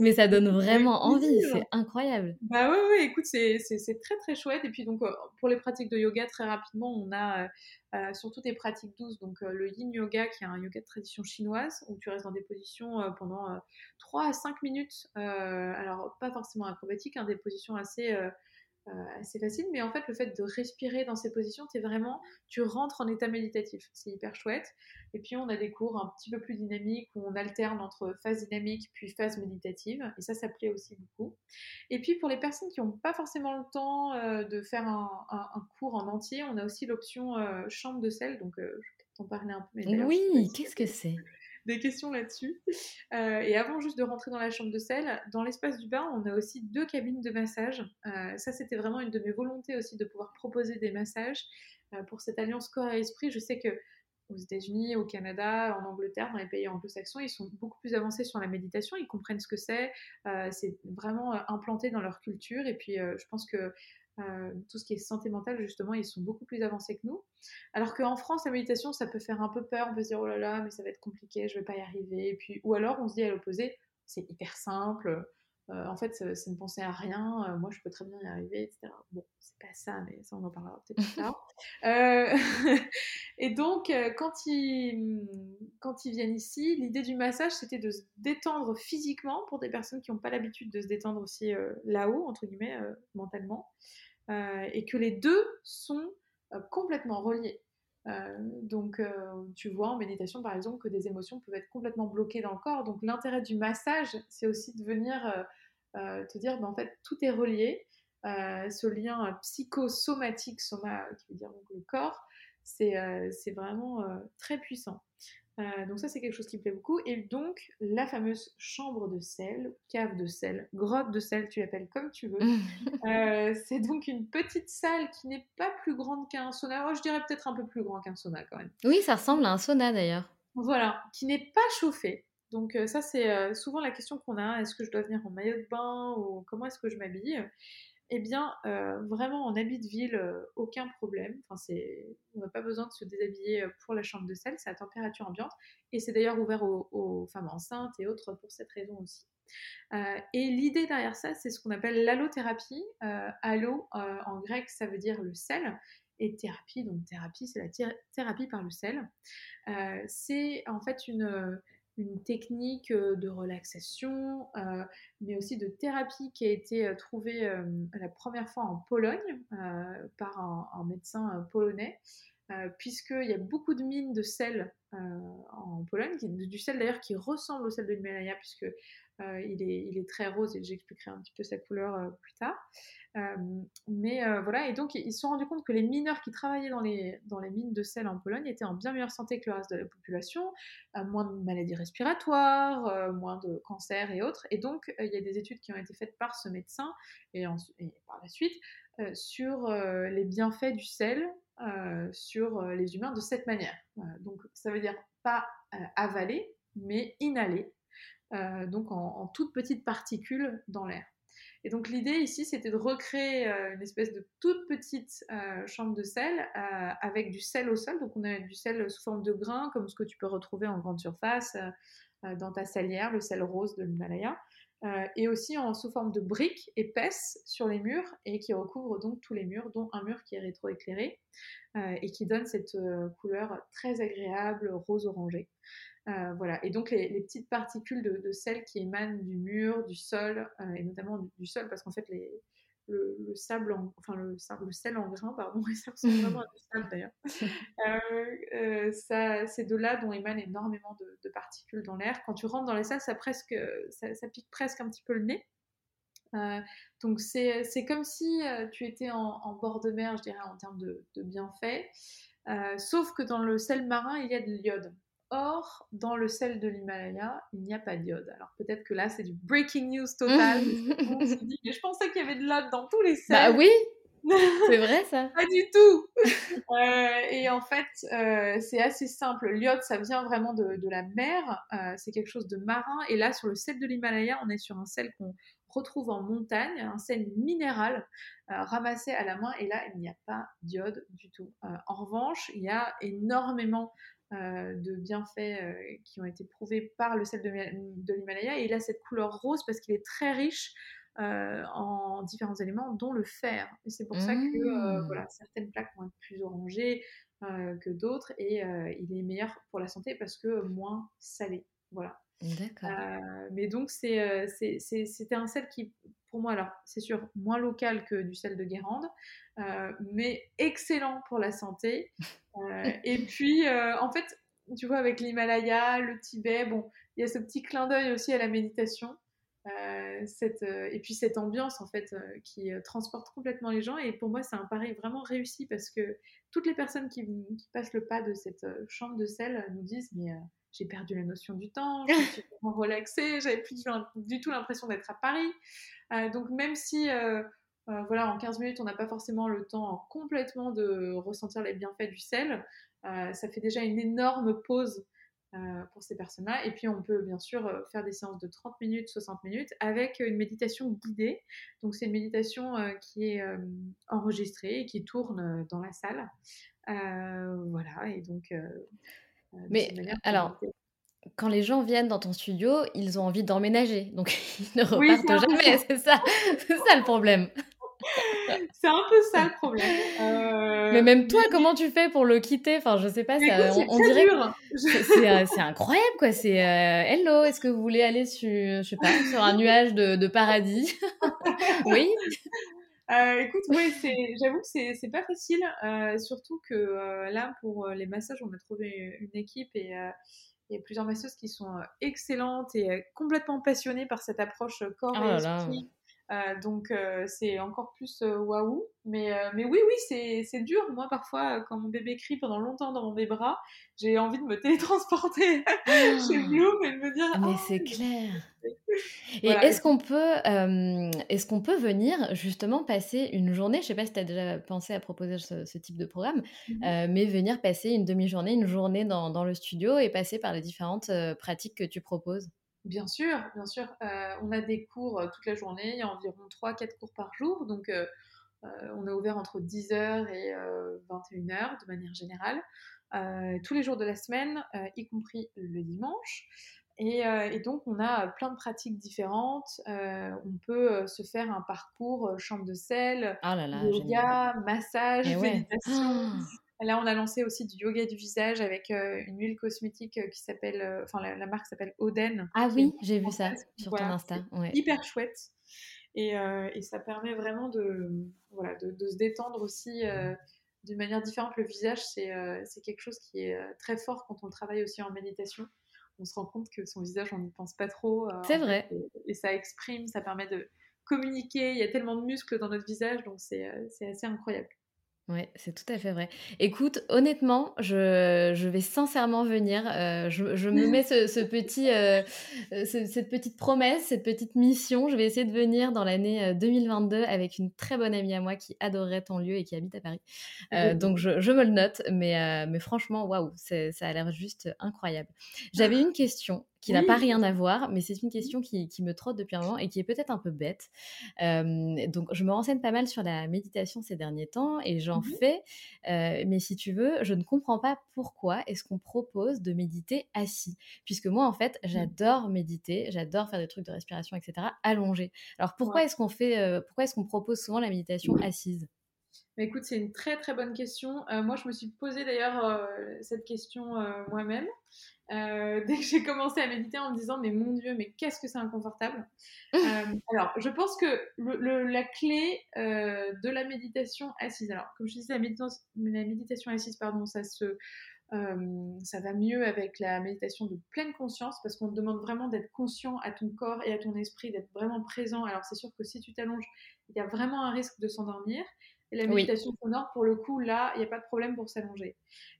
mais ça donne vraiment envie, c'est incroyable. Bah oui, oui, écoute, c'est, très très chouette. Et puis donc pour les pratiques de yoga, très rapidement, on a euh, surtout des pratiques douces, donc euh, le yin yoga qui est un yoga de tradition chinoise où tu restes dans des positions euh, pendant 3 à 5 minutes, alors pas forcément acrobatiques, hein, des positions assez euh, assez facile, mais en fait le fait de respirer dans ces positions, es vraiment, tu rentres en état méditatif, c'est hyper chouette. Et puis on a des cours un petit peu plus dynamiques où on alterne entre phase dynamique puis phase méditative, et ça ça plaît aussi beaucoup. Et puis pour les personnes qui n'ont pas forcément le temps euh, de faire un, cours en entier, on a aussi l'option euh, chambre de sel, donc je vais t'en parler un peu. oui, qu'est-ce que c'est? Des questions là-dessus. Euh, et avant juste de rentrer dans la chambre de sel, dans l'espace du bain, on a aussi deux cabines de massage. Euh, ça, c'était vraiment une de mes volontés aussi de pouvoir proposer des massages euh, pour cette alliance corps et esprit. Je sais que aux États-Unis, au Canada, en Angleterre, dans les pays anglo-saxons, ils sont beaucoup plus avancés sur la méditation, ils comprennent ce que c'est, c'est vraiment implanté dans leur culture. Et puis, je pense que euh, tout ce qui est santé mentale, justement, ils sont beaucoup plus avancés que nous. Alors qu'en France, la méditation, ça peut faire un peu peur. On peut se dire, oh là là, mais ça va être compliqué, je vais pas y arriver. Et puis, ou alors, on se dit à l'opposé, c'est hyper simple. Euh, en fait, c'est une pensée à rien. Euh, moi, je peux très bien y arriver, etc. Bon, c'est pas ça, mais ça, on en parlera peut-être plus tard. et donc, quand ils, quand ils viennent ici, l'idée du massage, c'était de se détendre physiquement pour des personnes qui n'ont pas l'habitude de se détendre aussi là-haut, entre guillemets, mentalement. Euh, et que les deux sont euh, complètement reliés. Euh, donc, tu vois en méditation, par exemple, que des émotions peuvent être complètement bloquées dans le corps. Donc, l'intérêt du massage, c'est aussi de venir te dire, ben, en fait, tout est relié. ce lien psychosomatique, soma, qui veut dire le corps, c'est vraiment très puissant. Euh, donc ça c'est quelque chose qui me plaît beaucoup. Et donc la fameuse chambre de sel, cave de sel, grotte de sel, tu l'appelles comme tu veux. Euh, c'est donc une petite salle qui n'est pas plus grande qu'un sauna. Oh, je dirais peut-être un peu plus grand qu'un sauna quand même. Oui, ça ressemble à un sauna d'ailleurs. Voilà, qui n'est pas chauffé. Donc euh, ça c'est souvent la question qu'on a. Est-ce que je dois venir en maillot de bain ou comment est-ce que je m'habille? Eh bien, euh, vraiment en habit de ville, euh, aucun problème. Enfin, on n'a pas besoin de se déshabiller euh, pour la chambre de sel, c'est à température ambiante. Et c'est d'ailleurs ouvert aux, femmes enceintes et autres pour cette raison aussi. et l'idée derrière ça, c'est ce qu'on appelle l'allothérapie. allo, en grec, ça veut dire le sel. Et thérapie, donc thérapie, c'est la thérapie par le sel. c'est en fait une une technique euh, de relaxation, euh, mais aussi de thérapie qui a été euh, trouvée la première fois en Pologne par un, médecin polonais. puisqu'il y a beaucoup de mines de sel en Pologne, du sel d'ailleurs qui ressemble au sel de l'Himalaya, puisque il est, il, est, très rose et j'expliquerai un petit peu sa couleur plus tard. Euh, mais euh, voilà, et donc ils se sont rendus compte que les mineurs qui travaillaient dans les, mines de sel en Pologne étaient en bien meilleure santé que le reste de la population, euh, moins de maladies respiratoires, moins de cancers et autres. Et donc il y a des études qui ont été faites par ce médecin et, par la suite sur les bienfaits du sel sur les humains de cette manière. donc ça veut dire pas avaler, mais inhaler, donc en, en toutes petites particules dans l'air. Et donc l'idée ici, c'était de recréer euh, une espèce de toute petite euh, chambre de sel euh, avec du sel au sol. Donc on a du sel sous forme de grains, comme ce que tu peux retrouver en grande surface dans ta salière, le sel rose de l'Himalaya. Et aussi en sous forme de briques épaisses sur les murs et qui recouvrent donc tous les murs, dont un mur qui est rétroéclairé et qui donne cette couleur très agréable rose-orangé. Euh, voilà. Et donc les, petites particules de, sel qui émanent du mur, du sol, euh, et notamment du, sol, parce qu'en fait le, sable, enfin le, le, sel en grain, pardon, ça ressemble vraiment à du sable d'ailleurs. Euh, c'est de là dont émanent énormément de, particules dans l'air. Quand tu rentres dans les salles, ça, presque, ça, pique presque un petit peu le nez. donc c'est comme si tu étais en, bord de mer, je dirais, en termes de, de bienfaits. sauf que dans le sel marin, il y a de l'iode. Or, dans le sel de l'Himalaya, il n'y a pas d'iode. Alors peut-être que là, c'est du breaking news total. mais je pensais qu'il y avait de l'iode dans tous les sels. Bah oui, c'est vrai ça. pas du tout. Euh, et en fait, euh, c'est assez simple. L'iode, ça vient vraiment de, la mer. Euh, c'est quelque chose de marin. Et là, sur le sel de l'Himalaya, on est sur un sel qu'on retrouve en montagne, un sel minéral ramassé à la main. Et là, il n'y a pas d'iode du tout. en revanche, il y a énormément de bienfaits euh, qui ont été prouvés par le sel de, l'Himalaya. Et il a cette couleur rose parce qu'il est très riche euh, en différents éléments, dont le fer. Et c'est pour ça que mmh. voilà, certaines plaques vont être plus orangées que d'autres. Et il est meilleur pour la santé parce que moins salé. Voilà. D'accord. mais donc, c'était un sel qui, pour moi, alors, c'est sûr, moins local que du sel de Guérande, mais excellent pour la santé. et puis, en fait, tu vois, avec l'Himalaya, le Tibet, bon, il y a ce petit clin d'œil aussi à la méditation. cette, et puis cette ambiance en fait qui transporte complètement les gens et pour moi c'est un pari vraiment réussi parce que toutes les personnes qui, qui passent le pas de cette chambre de sel nous disent mais j'ai perdu la notion du temps, je suis vraiment relaxée, j'avais plus du tout l'impression d'être à Paris. donc même si euh, voilà, en 15 minutes, on n'a pas forcément le temps complètement de ressentir les bienfaits du sel. Euh, ça fait déjà une énorme pause euh, pour ces personnes-là. Et puis, on peut bien sûr faire des séances de 30 minutes, 60 minutes avec une méditation guidée. Donc, c'est une méditation qui est enregistrée et qui tourne dans la salle. voilà, et donc. Mais alors, quand les gens viennent dans ton studio, ils ont envie d'emménager. Donc, ils ne repartent jamais. C'est ça, c'est ça le problème. c'est un peu ça le problème. Euh, mais même toi, comment tu fais pour le quitter? Enfin, je sais pas, ça, on, dirait euh, c'est incroyable quoi. C'est euh, hello, est-ce que vous voulez aller sur, je sais pas, sur un nuage de, paradis? Oui. Écoute, oui, j'avoue que c'est pas facile, surtout que là pour les massages, on a trouvé une équipe et il y a plusieurs masseuses qui sont excellentes et complètement passionnées par cette approche corps oh et esprit. Euh, donc euh, c'est encore plus euh, waouh. Mais, mais oui, oui, c'est dur. Moi, parfois, quand mon bébé crie pendant longtemps dans mes bras, j'ai envie de me télétransporter chez Bloom et de me dire. Mais oh, c'est clair. Et est-ce qu'on peut, est-ce qu'on peut venir justement passer une journée, je sais pas si tu as déjà pensé à proposer ce, type de programme, mmh mais venir passer une demi-journée, une journée dans, dans, le studio et passer par les différentes pratiques que tu proposes? Bien sûr, bien sûr. Euh, on a des cours euh, toute la journée, il y a environ 3-4 cours par jour, donc euh, on est ouvert entre 10h et 21h de manière générale, tous les jours de la semaine, y compris le dimanche. Et, donc, on a plein de pratiques différentes. on peut se faire un parcours chambre de sel, oh yoga, massage, eh méditation. Là, on a lancé aussi du yoga du visage avec euh, une huile cosmétique euh, qui s'appelle, euh, enfin la, marque s'appelle Oden. Ah oui, j'ai vu ça sur ton Insta. Hyper chouette. Et, et, ça permet vraiment de, voilà, de, se détendre aussi d'une manière différente. Le visage, c'est quelque chose qui est très fort quand on travaille aussi en méditation. On se rend compte que son visage, on n'y pense pas trop. c'est vrai. et, ça exprime, ça permet de communiquer. Il y a tellement de muscles dans notre visage, donc c'est assez incroyable. Oui, c'est tout à fait vrai. Écoute, honnêtement, je, je vais sincèrement venir. Euh, je, je, me mets ce, ce petit, euh, euh, cette petite promesse, cette petite mission. Je vais essayer de venir dans l'année 2022 avec une très bonne amie à moi qui adorerait ton lieu et qui habite à Paris. donc, je, je, me le note. Mais, mais franchement, waouh, ça a l'air juste incroyable. J'avais une question qui n'a pas rien à voir, mais c'est une question qui, qui, me trotte depuis un moment et qui est peut-être un peu bête. donc, je me renseigne pas mal sur la méditation ces derniers temps et j'en mmh fais, mais si tu veux, je ne comprends pas pourquoi est-ce qu'on propose de méditer assis. Puisque moi, en fait, mmh. j'adore méditer, j'adore faire des trucs de respiration, etc., allongé. Alors, pourquoi est-ce qu'on fait, pourquoi est-ce qu'on propose souvent la méditation assise? Écoute, c'est une très très bonne question. moi, je me suis posé d'ailleurs cette question moi-même. Euh, dès que j'ai commencé à méditer en me disant mais mon Dieu, mais qu'est-ce que c'est inconfortable? euh, alors, je pense que le, la clé euh, de la méditation assise, alors comme je disais, la, méditation, la méditation assise, pardon, ça se euh, ça va mieux avec la méditation de pleine conscience parce qu'on te demande vraiment d'être conscient à ton corps et à ton esprit, d'être vraiment présent. Alors c'est sûr que si tu t'allonges, il y a vraiment un risque de s'endormir. Et la méditation sonore, pour le coup, là, il n'y a pas de problème pour s'allonger.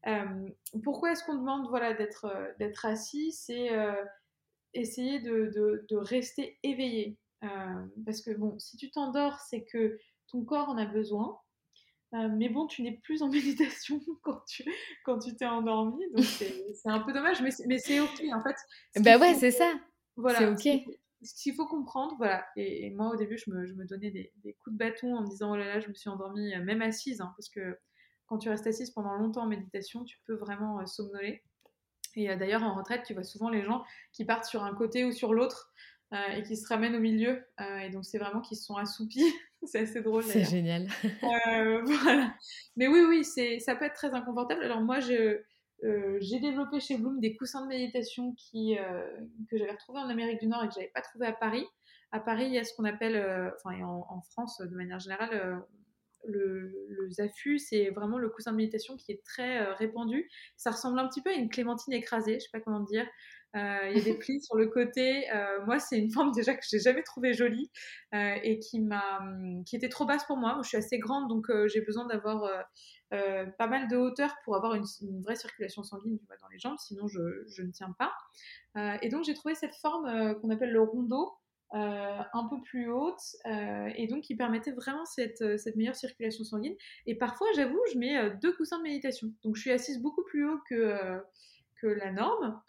Euh, pourquoi est-ce qu'on demande voilà, d'être, euh, d'être assis? C'est euh, essayer de, de, de, rester éveillé. parce que, bon, si tu t'endors, c'est que ton corps en a besoin. mais bon, tu n'es plus en méditation quand tu, quand tu t'es endormi. Donc, c'est, c'est un peu dommage, mais, mais c'est OK. En fait, bah ouais, c'est ça. Voilà, c'est OK ce qu'il faut comprendre, voilà, et, moi au début je me, je me donnais des, des, coups de bâton en me disant oh là là, je me suis endormie, euh, même assise, hein, parce que quand tu restes assise pendant longtemps en méditation, tu peux vraiment euh, somnoler. Et euh, d'ailleurs en retraite, tu vois souvent les gens qui partent sur un côté ou sur l'autre et qui se ramènent au milieu, et donc c'est vraiment qu'ils se sont assoupis. c'est assez drôle. C'est génial. voilà. Mais oui, oui, ça peut être très inconfortable. Alors moi, je euh, j'ai développé chez Bloom des coussins de méditation qui, euh, que j'avais retrouvés en Amérique du Nord et que j'avais pas trouvé à Paris. À Paris, il y a ce qu'on appelle, euh, enfin en, en, France de manière générale, le, le, Zafu, c'est vraiment le coussin de méditation qui est très répandu. Ça ressemble un petit peu à une clémentine écrasée, je sais pas comment dire. Il y a des plis sur le côté. moi, c'est une forme déjà que j'ai jamais trouvée jolie et qui m'a, qui était trop basse pour moi. moi je suis assez grande, donc j'ai besoin d'avoir euh, pas mal de hauteur pour avoir une, vraie circulation sanguine dans les jambes, sinon je, je ne tiens pas. Euh, et donc j'ai trouvé cette forme euh, qu'on appelle le rondeau. un peu plus haute et donc qui permettait vraiment cette, cette, meilleure circulation sanguine. Et parfois, j'avoue, je mets deux coussins de méditation. Donc je suis assise beaucoup plus haut que, que la norme,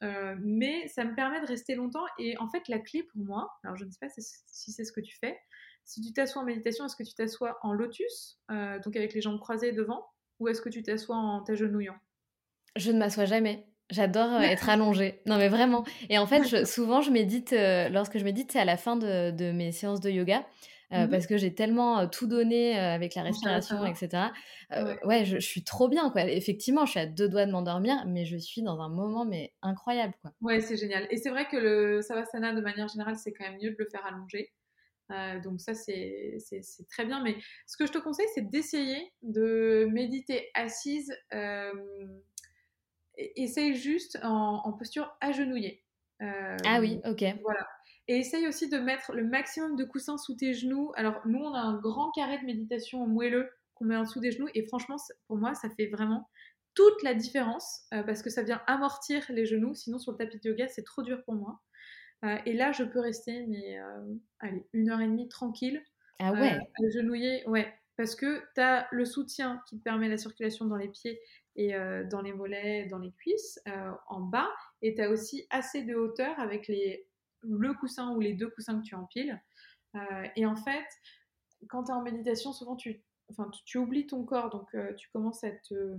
mais ça me permet de rester longtemps. Et en fait, la clé pour moi, alors je ne sais pas si c'est ce que tu fais, si tu t'assois en méditation, est-ce que tu t'assois en lotus, donc avec les jambes croisées devant, ou est-ce que tu t'assois en t'agenouillant? Je ne m'assois jamais. J'adore euh, être allongée. Non, mais vraiment. Et en fait, souvent, je médite, euh, lorsque je médite, c'est à la fin de, mes séances de yoga. Euh, mmh parce que j'ai tellement tout donné avec la respiration, etc. ouais, je, suis trop bien, quoi. Effectivement, je suis à deux doigts de m'endormir, mais je suis dans un moment mais incroyable, quoi. Ouais, c'est génial. Et c'est vrai que le savasana, de manière générale, c'est quand même mieux de le faire allonger. Euh, donc ça, c'est très bien. Mais ce que je te conseille, c'est d'essayer de méditer assise. Euh, essaye juste en, posture agenouillée. Euh, ah oui, ok. Voilà. Et essaye aussi de mettre le maximum de coussins sous tes genoux. Alors, nous, on a un grand carré de méditation moelleux qu'on met en dessous des genoux. Et franchement, pour moi, ça fait vraiment toute la différence parce que ça vient amortir les genoux. Sinon, sur le tapis de yoga, c'est trop dur pour moi. Euh, et là, je peux rester, mais euh, allez, une heure et demie tranquille. Ah ouais euh, Agenouillé, ouais. Parce que tu as le soutien qui te permet la circulation dans les pieds et dans les mollets, dans les cuisses, en bas. Et tu as aussi assez de hauteur avec les, le coussin ou les deux coussins que tu empiles. et en fait, quand tu es en méditation, souvent tu, enfin, tu, oublies ton corps, donc tu commences à te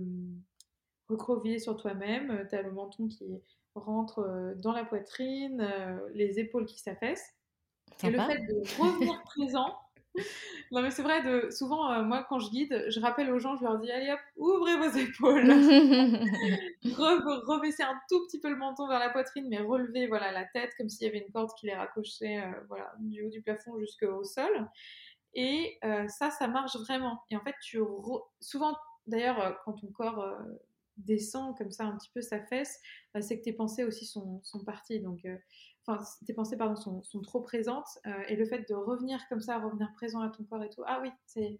recrovier sur toi-même. Tu as le menton qui rentre euh, dans la poitrine, euh, les épaules qui s'affaissent. Et le fait de revenir présent. Non mais c'est vrai, de, souvent euh, moi quand je guide, je rappelle aux gens, je leur dis allez hop, ouvrez vos épaules, rebaissez un tout petit peu le menton vers la poitrine, mais relevez voilà la tête comme s'il y avait une corde qui les raccrochait voilà du haut du plafond jusqu'au sol. Et ça, ça marche vraiment. Et en fait, tu souvent d'ailleurs, quand ton corps descend comme ça un petit peu sa fesse, c'est que tes pensées aussi sont, sont parties. Donc, enfin, tes pensées pardon, sont, sont trop présentes. et le fait de revenir comme ça, revenir présent à ton corps et tout, ah oui, c'est,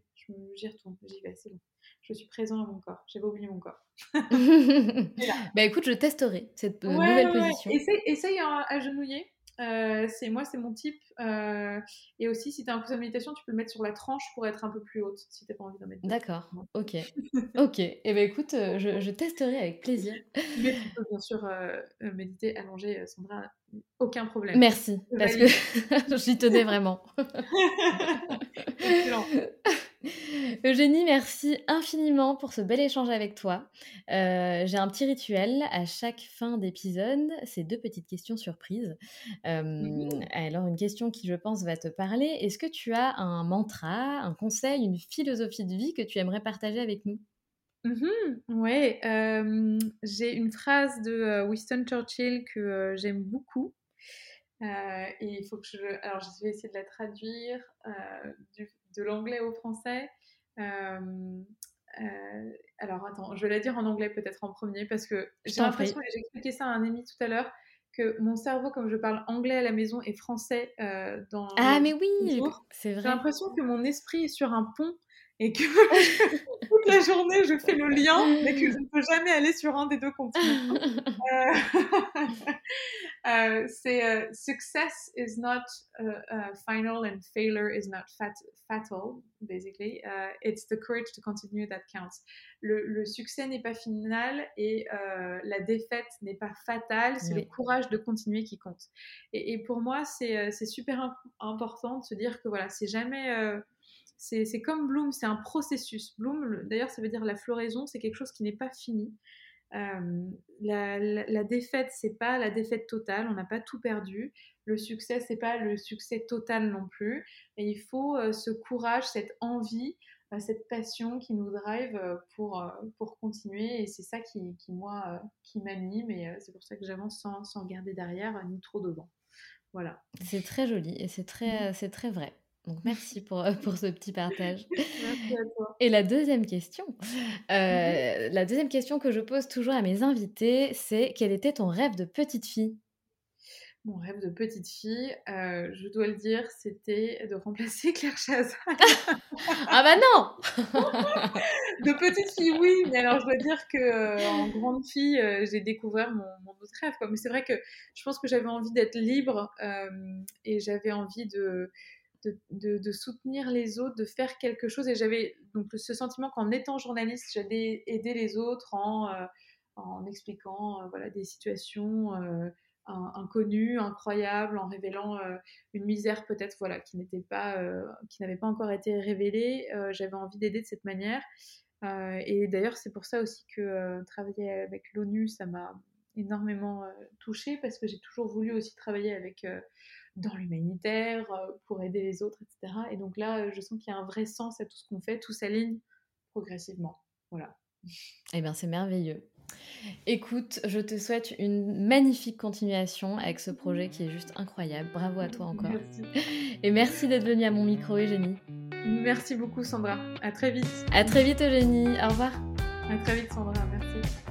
j'y retourne, j'y vais, c'est bon. Je suis présent à mon corps, j'ai pas oublié mon corps. bah écoute, je testerai cette nouvelle position. Essaye, essaye à agenouiller euh, c'est moi, c'est mon type. Euh, et aussi, si tu as un coussin de méditation, tu peux le mettre sur la tranche pour être un peu plus haute, si tu pas envie d'en mettre. D'accord. Ok. ok. Et eh ben écoute, euh, je, testerai avec plaisir. Mais tu peux bien sûr méditer allongé, Sandra, aucun problème. Merci, parce que j'y tenais vraiment. Excellent. Eugénie, merci infiniment pour ce bel échange avec toi. Euh, j'ai un petit rituel à chaque fin d'épisode, c'est deux petites questions surprises. Mmh alors, une question qui, je pense, va te parler. Est-ce que tu as un mantra, un conseil, une philosophie de vie que tu aimerais partager avec nous? Mmh Oui, j'ai une phrase de euh, Winston Churchill que euh, j'aime beaucoup. et il faut que je. Alors, je vais essayer de la traduire de l'anglais au français. Euh, euh, alors attends, je vais la dire en anglais peut-être en premier parce que j'ai l'impression, et j'ai expliqué ça à un ami tout à l'heure, que mon cerveau, comme je parle anglais à la maison et français euh, dans ah mais oui, c'est vrai. J'ai l'impression que mon esprit est sur un pont et que toute la journée je fais le lien, mais que je ne peux jamais aller sur un des deux continents. Euh, c'est uh, success is not uh, final and failure is not fat fatal, basically. Uh, it's the courage to continue that counts. Le, le succès n'est pas final et euh, la défaite n'est pas fatale, c'est le courage de continuer qui compte. Et, et pour moi, c'est super important de se dire que voilà, c'est jamais c'est comme Bloom, c'est un processus. Bloom, d'ailleurs, ça veut dire la floraison, c'est quelque chose qui n'est pas fini. Euh, la, la, défaite, c'est pas la défaite totale, on n'a pas tout perdu. Le succès, c'est pas le succès total non plus. Et il faut euh, ce courage, cette envie, euh, cette passion qui nous drive pour, pour continuer. Et c'est ça qui, qui, moi, qui m'anime. Et c'est pour ça que j'avance sans, sans regarder derrière ni trop devant. Voilà. C'est très joli et c'est très, c'est très vrai. Donc merci pour, euh, pour ce petit partage. Merci à toi. Et la deuxième question, euh, la deuxième question que je pose toujours à mes invités, c'est quel était ton rêve de petite fille? Mon rêve de petite fille, euh, je dois le dire, c'était de remplacer Claire Chazal. ah bah non De petite fille, oui, mais alors je dois dire que en grande fille, j'ai découvert mon, mon, autre rêve. Quoi. Mais c'est vrai que je pense que j'avais envie d'être libre et j'avais envie de, de, soutenir les autres, de faire quelque chose. Et j'avais donc ce sentiment qu'en étant journaliste, j'allais aider les autres en, euh, en expliquant euh, voilà, des situations euh, inconnues, incroyables, en révélant une misère peut-être voilà, qui n'était pas, qui n'avait pas encore été révélée. j'avais envie d'aider de cette manière. et d'ailleurs, c'est pour ça aussi que travailler avec l'ONU, ça m'a énormément touchée parce que j'ai toujours voulu aussi travailler avec dans l'humanitaire, euh, pour aider les autres, etc. Et donc là, euh, je sens qu'il y a un vrai sens à tout ce qu'on fait, tout s'aligne progressivement. Voilà. Eh bien, c'est merveilleux. Écoute, je te souhaite une magnifique continuation avec ce projet qui est juste incroyable. Bravo à toi encore. Merci. Et merci d'être venue à mon micro, Eugénie. Merci beaucoup, Sandra. À très vite. À très vite, Eugénie. Au revoir. À très vite, Sandra. Merci.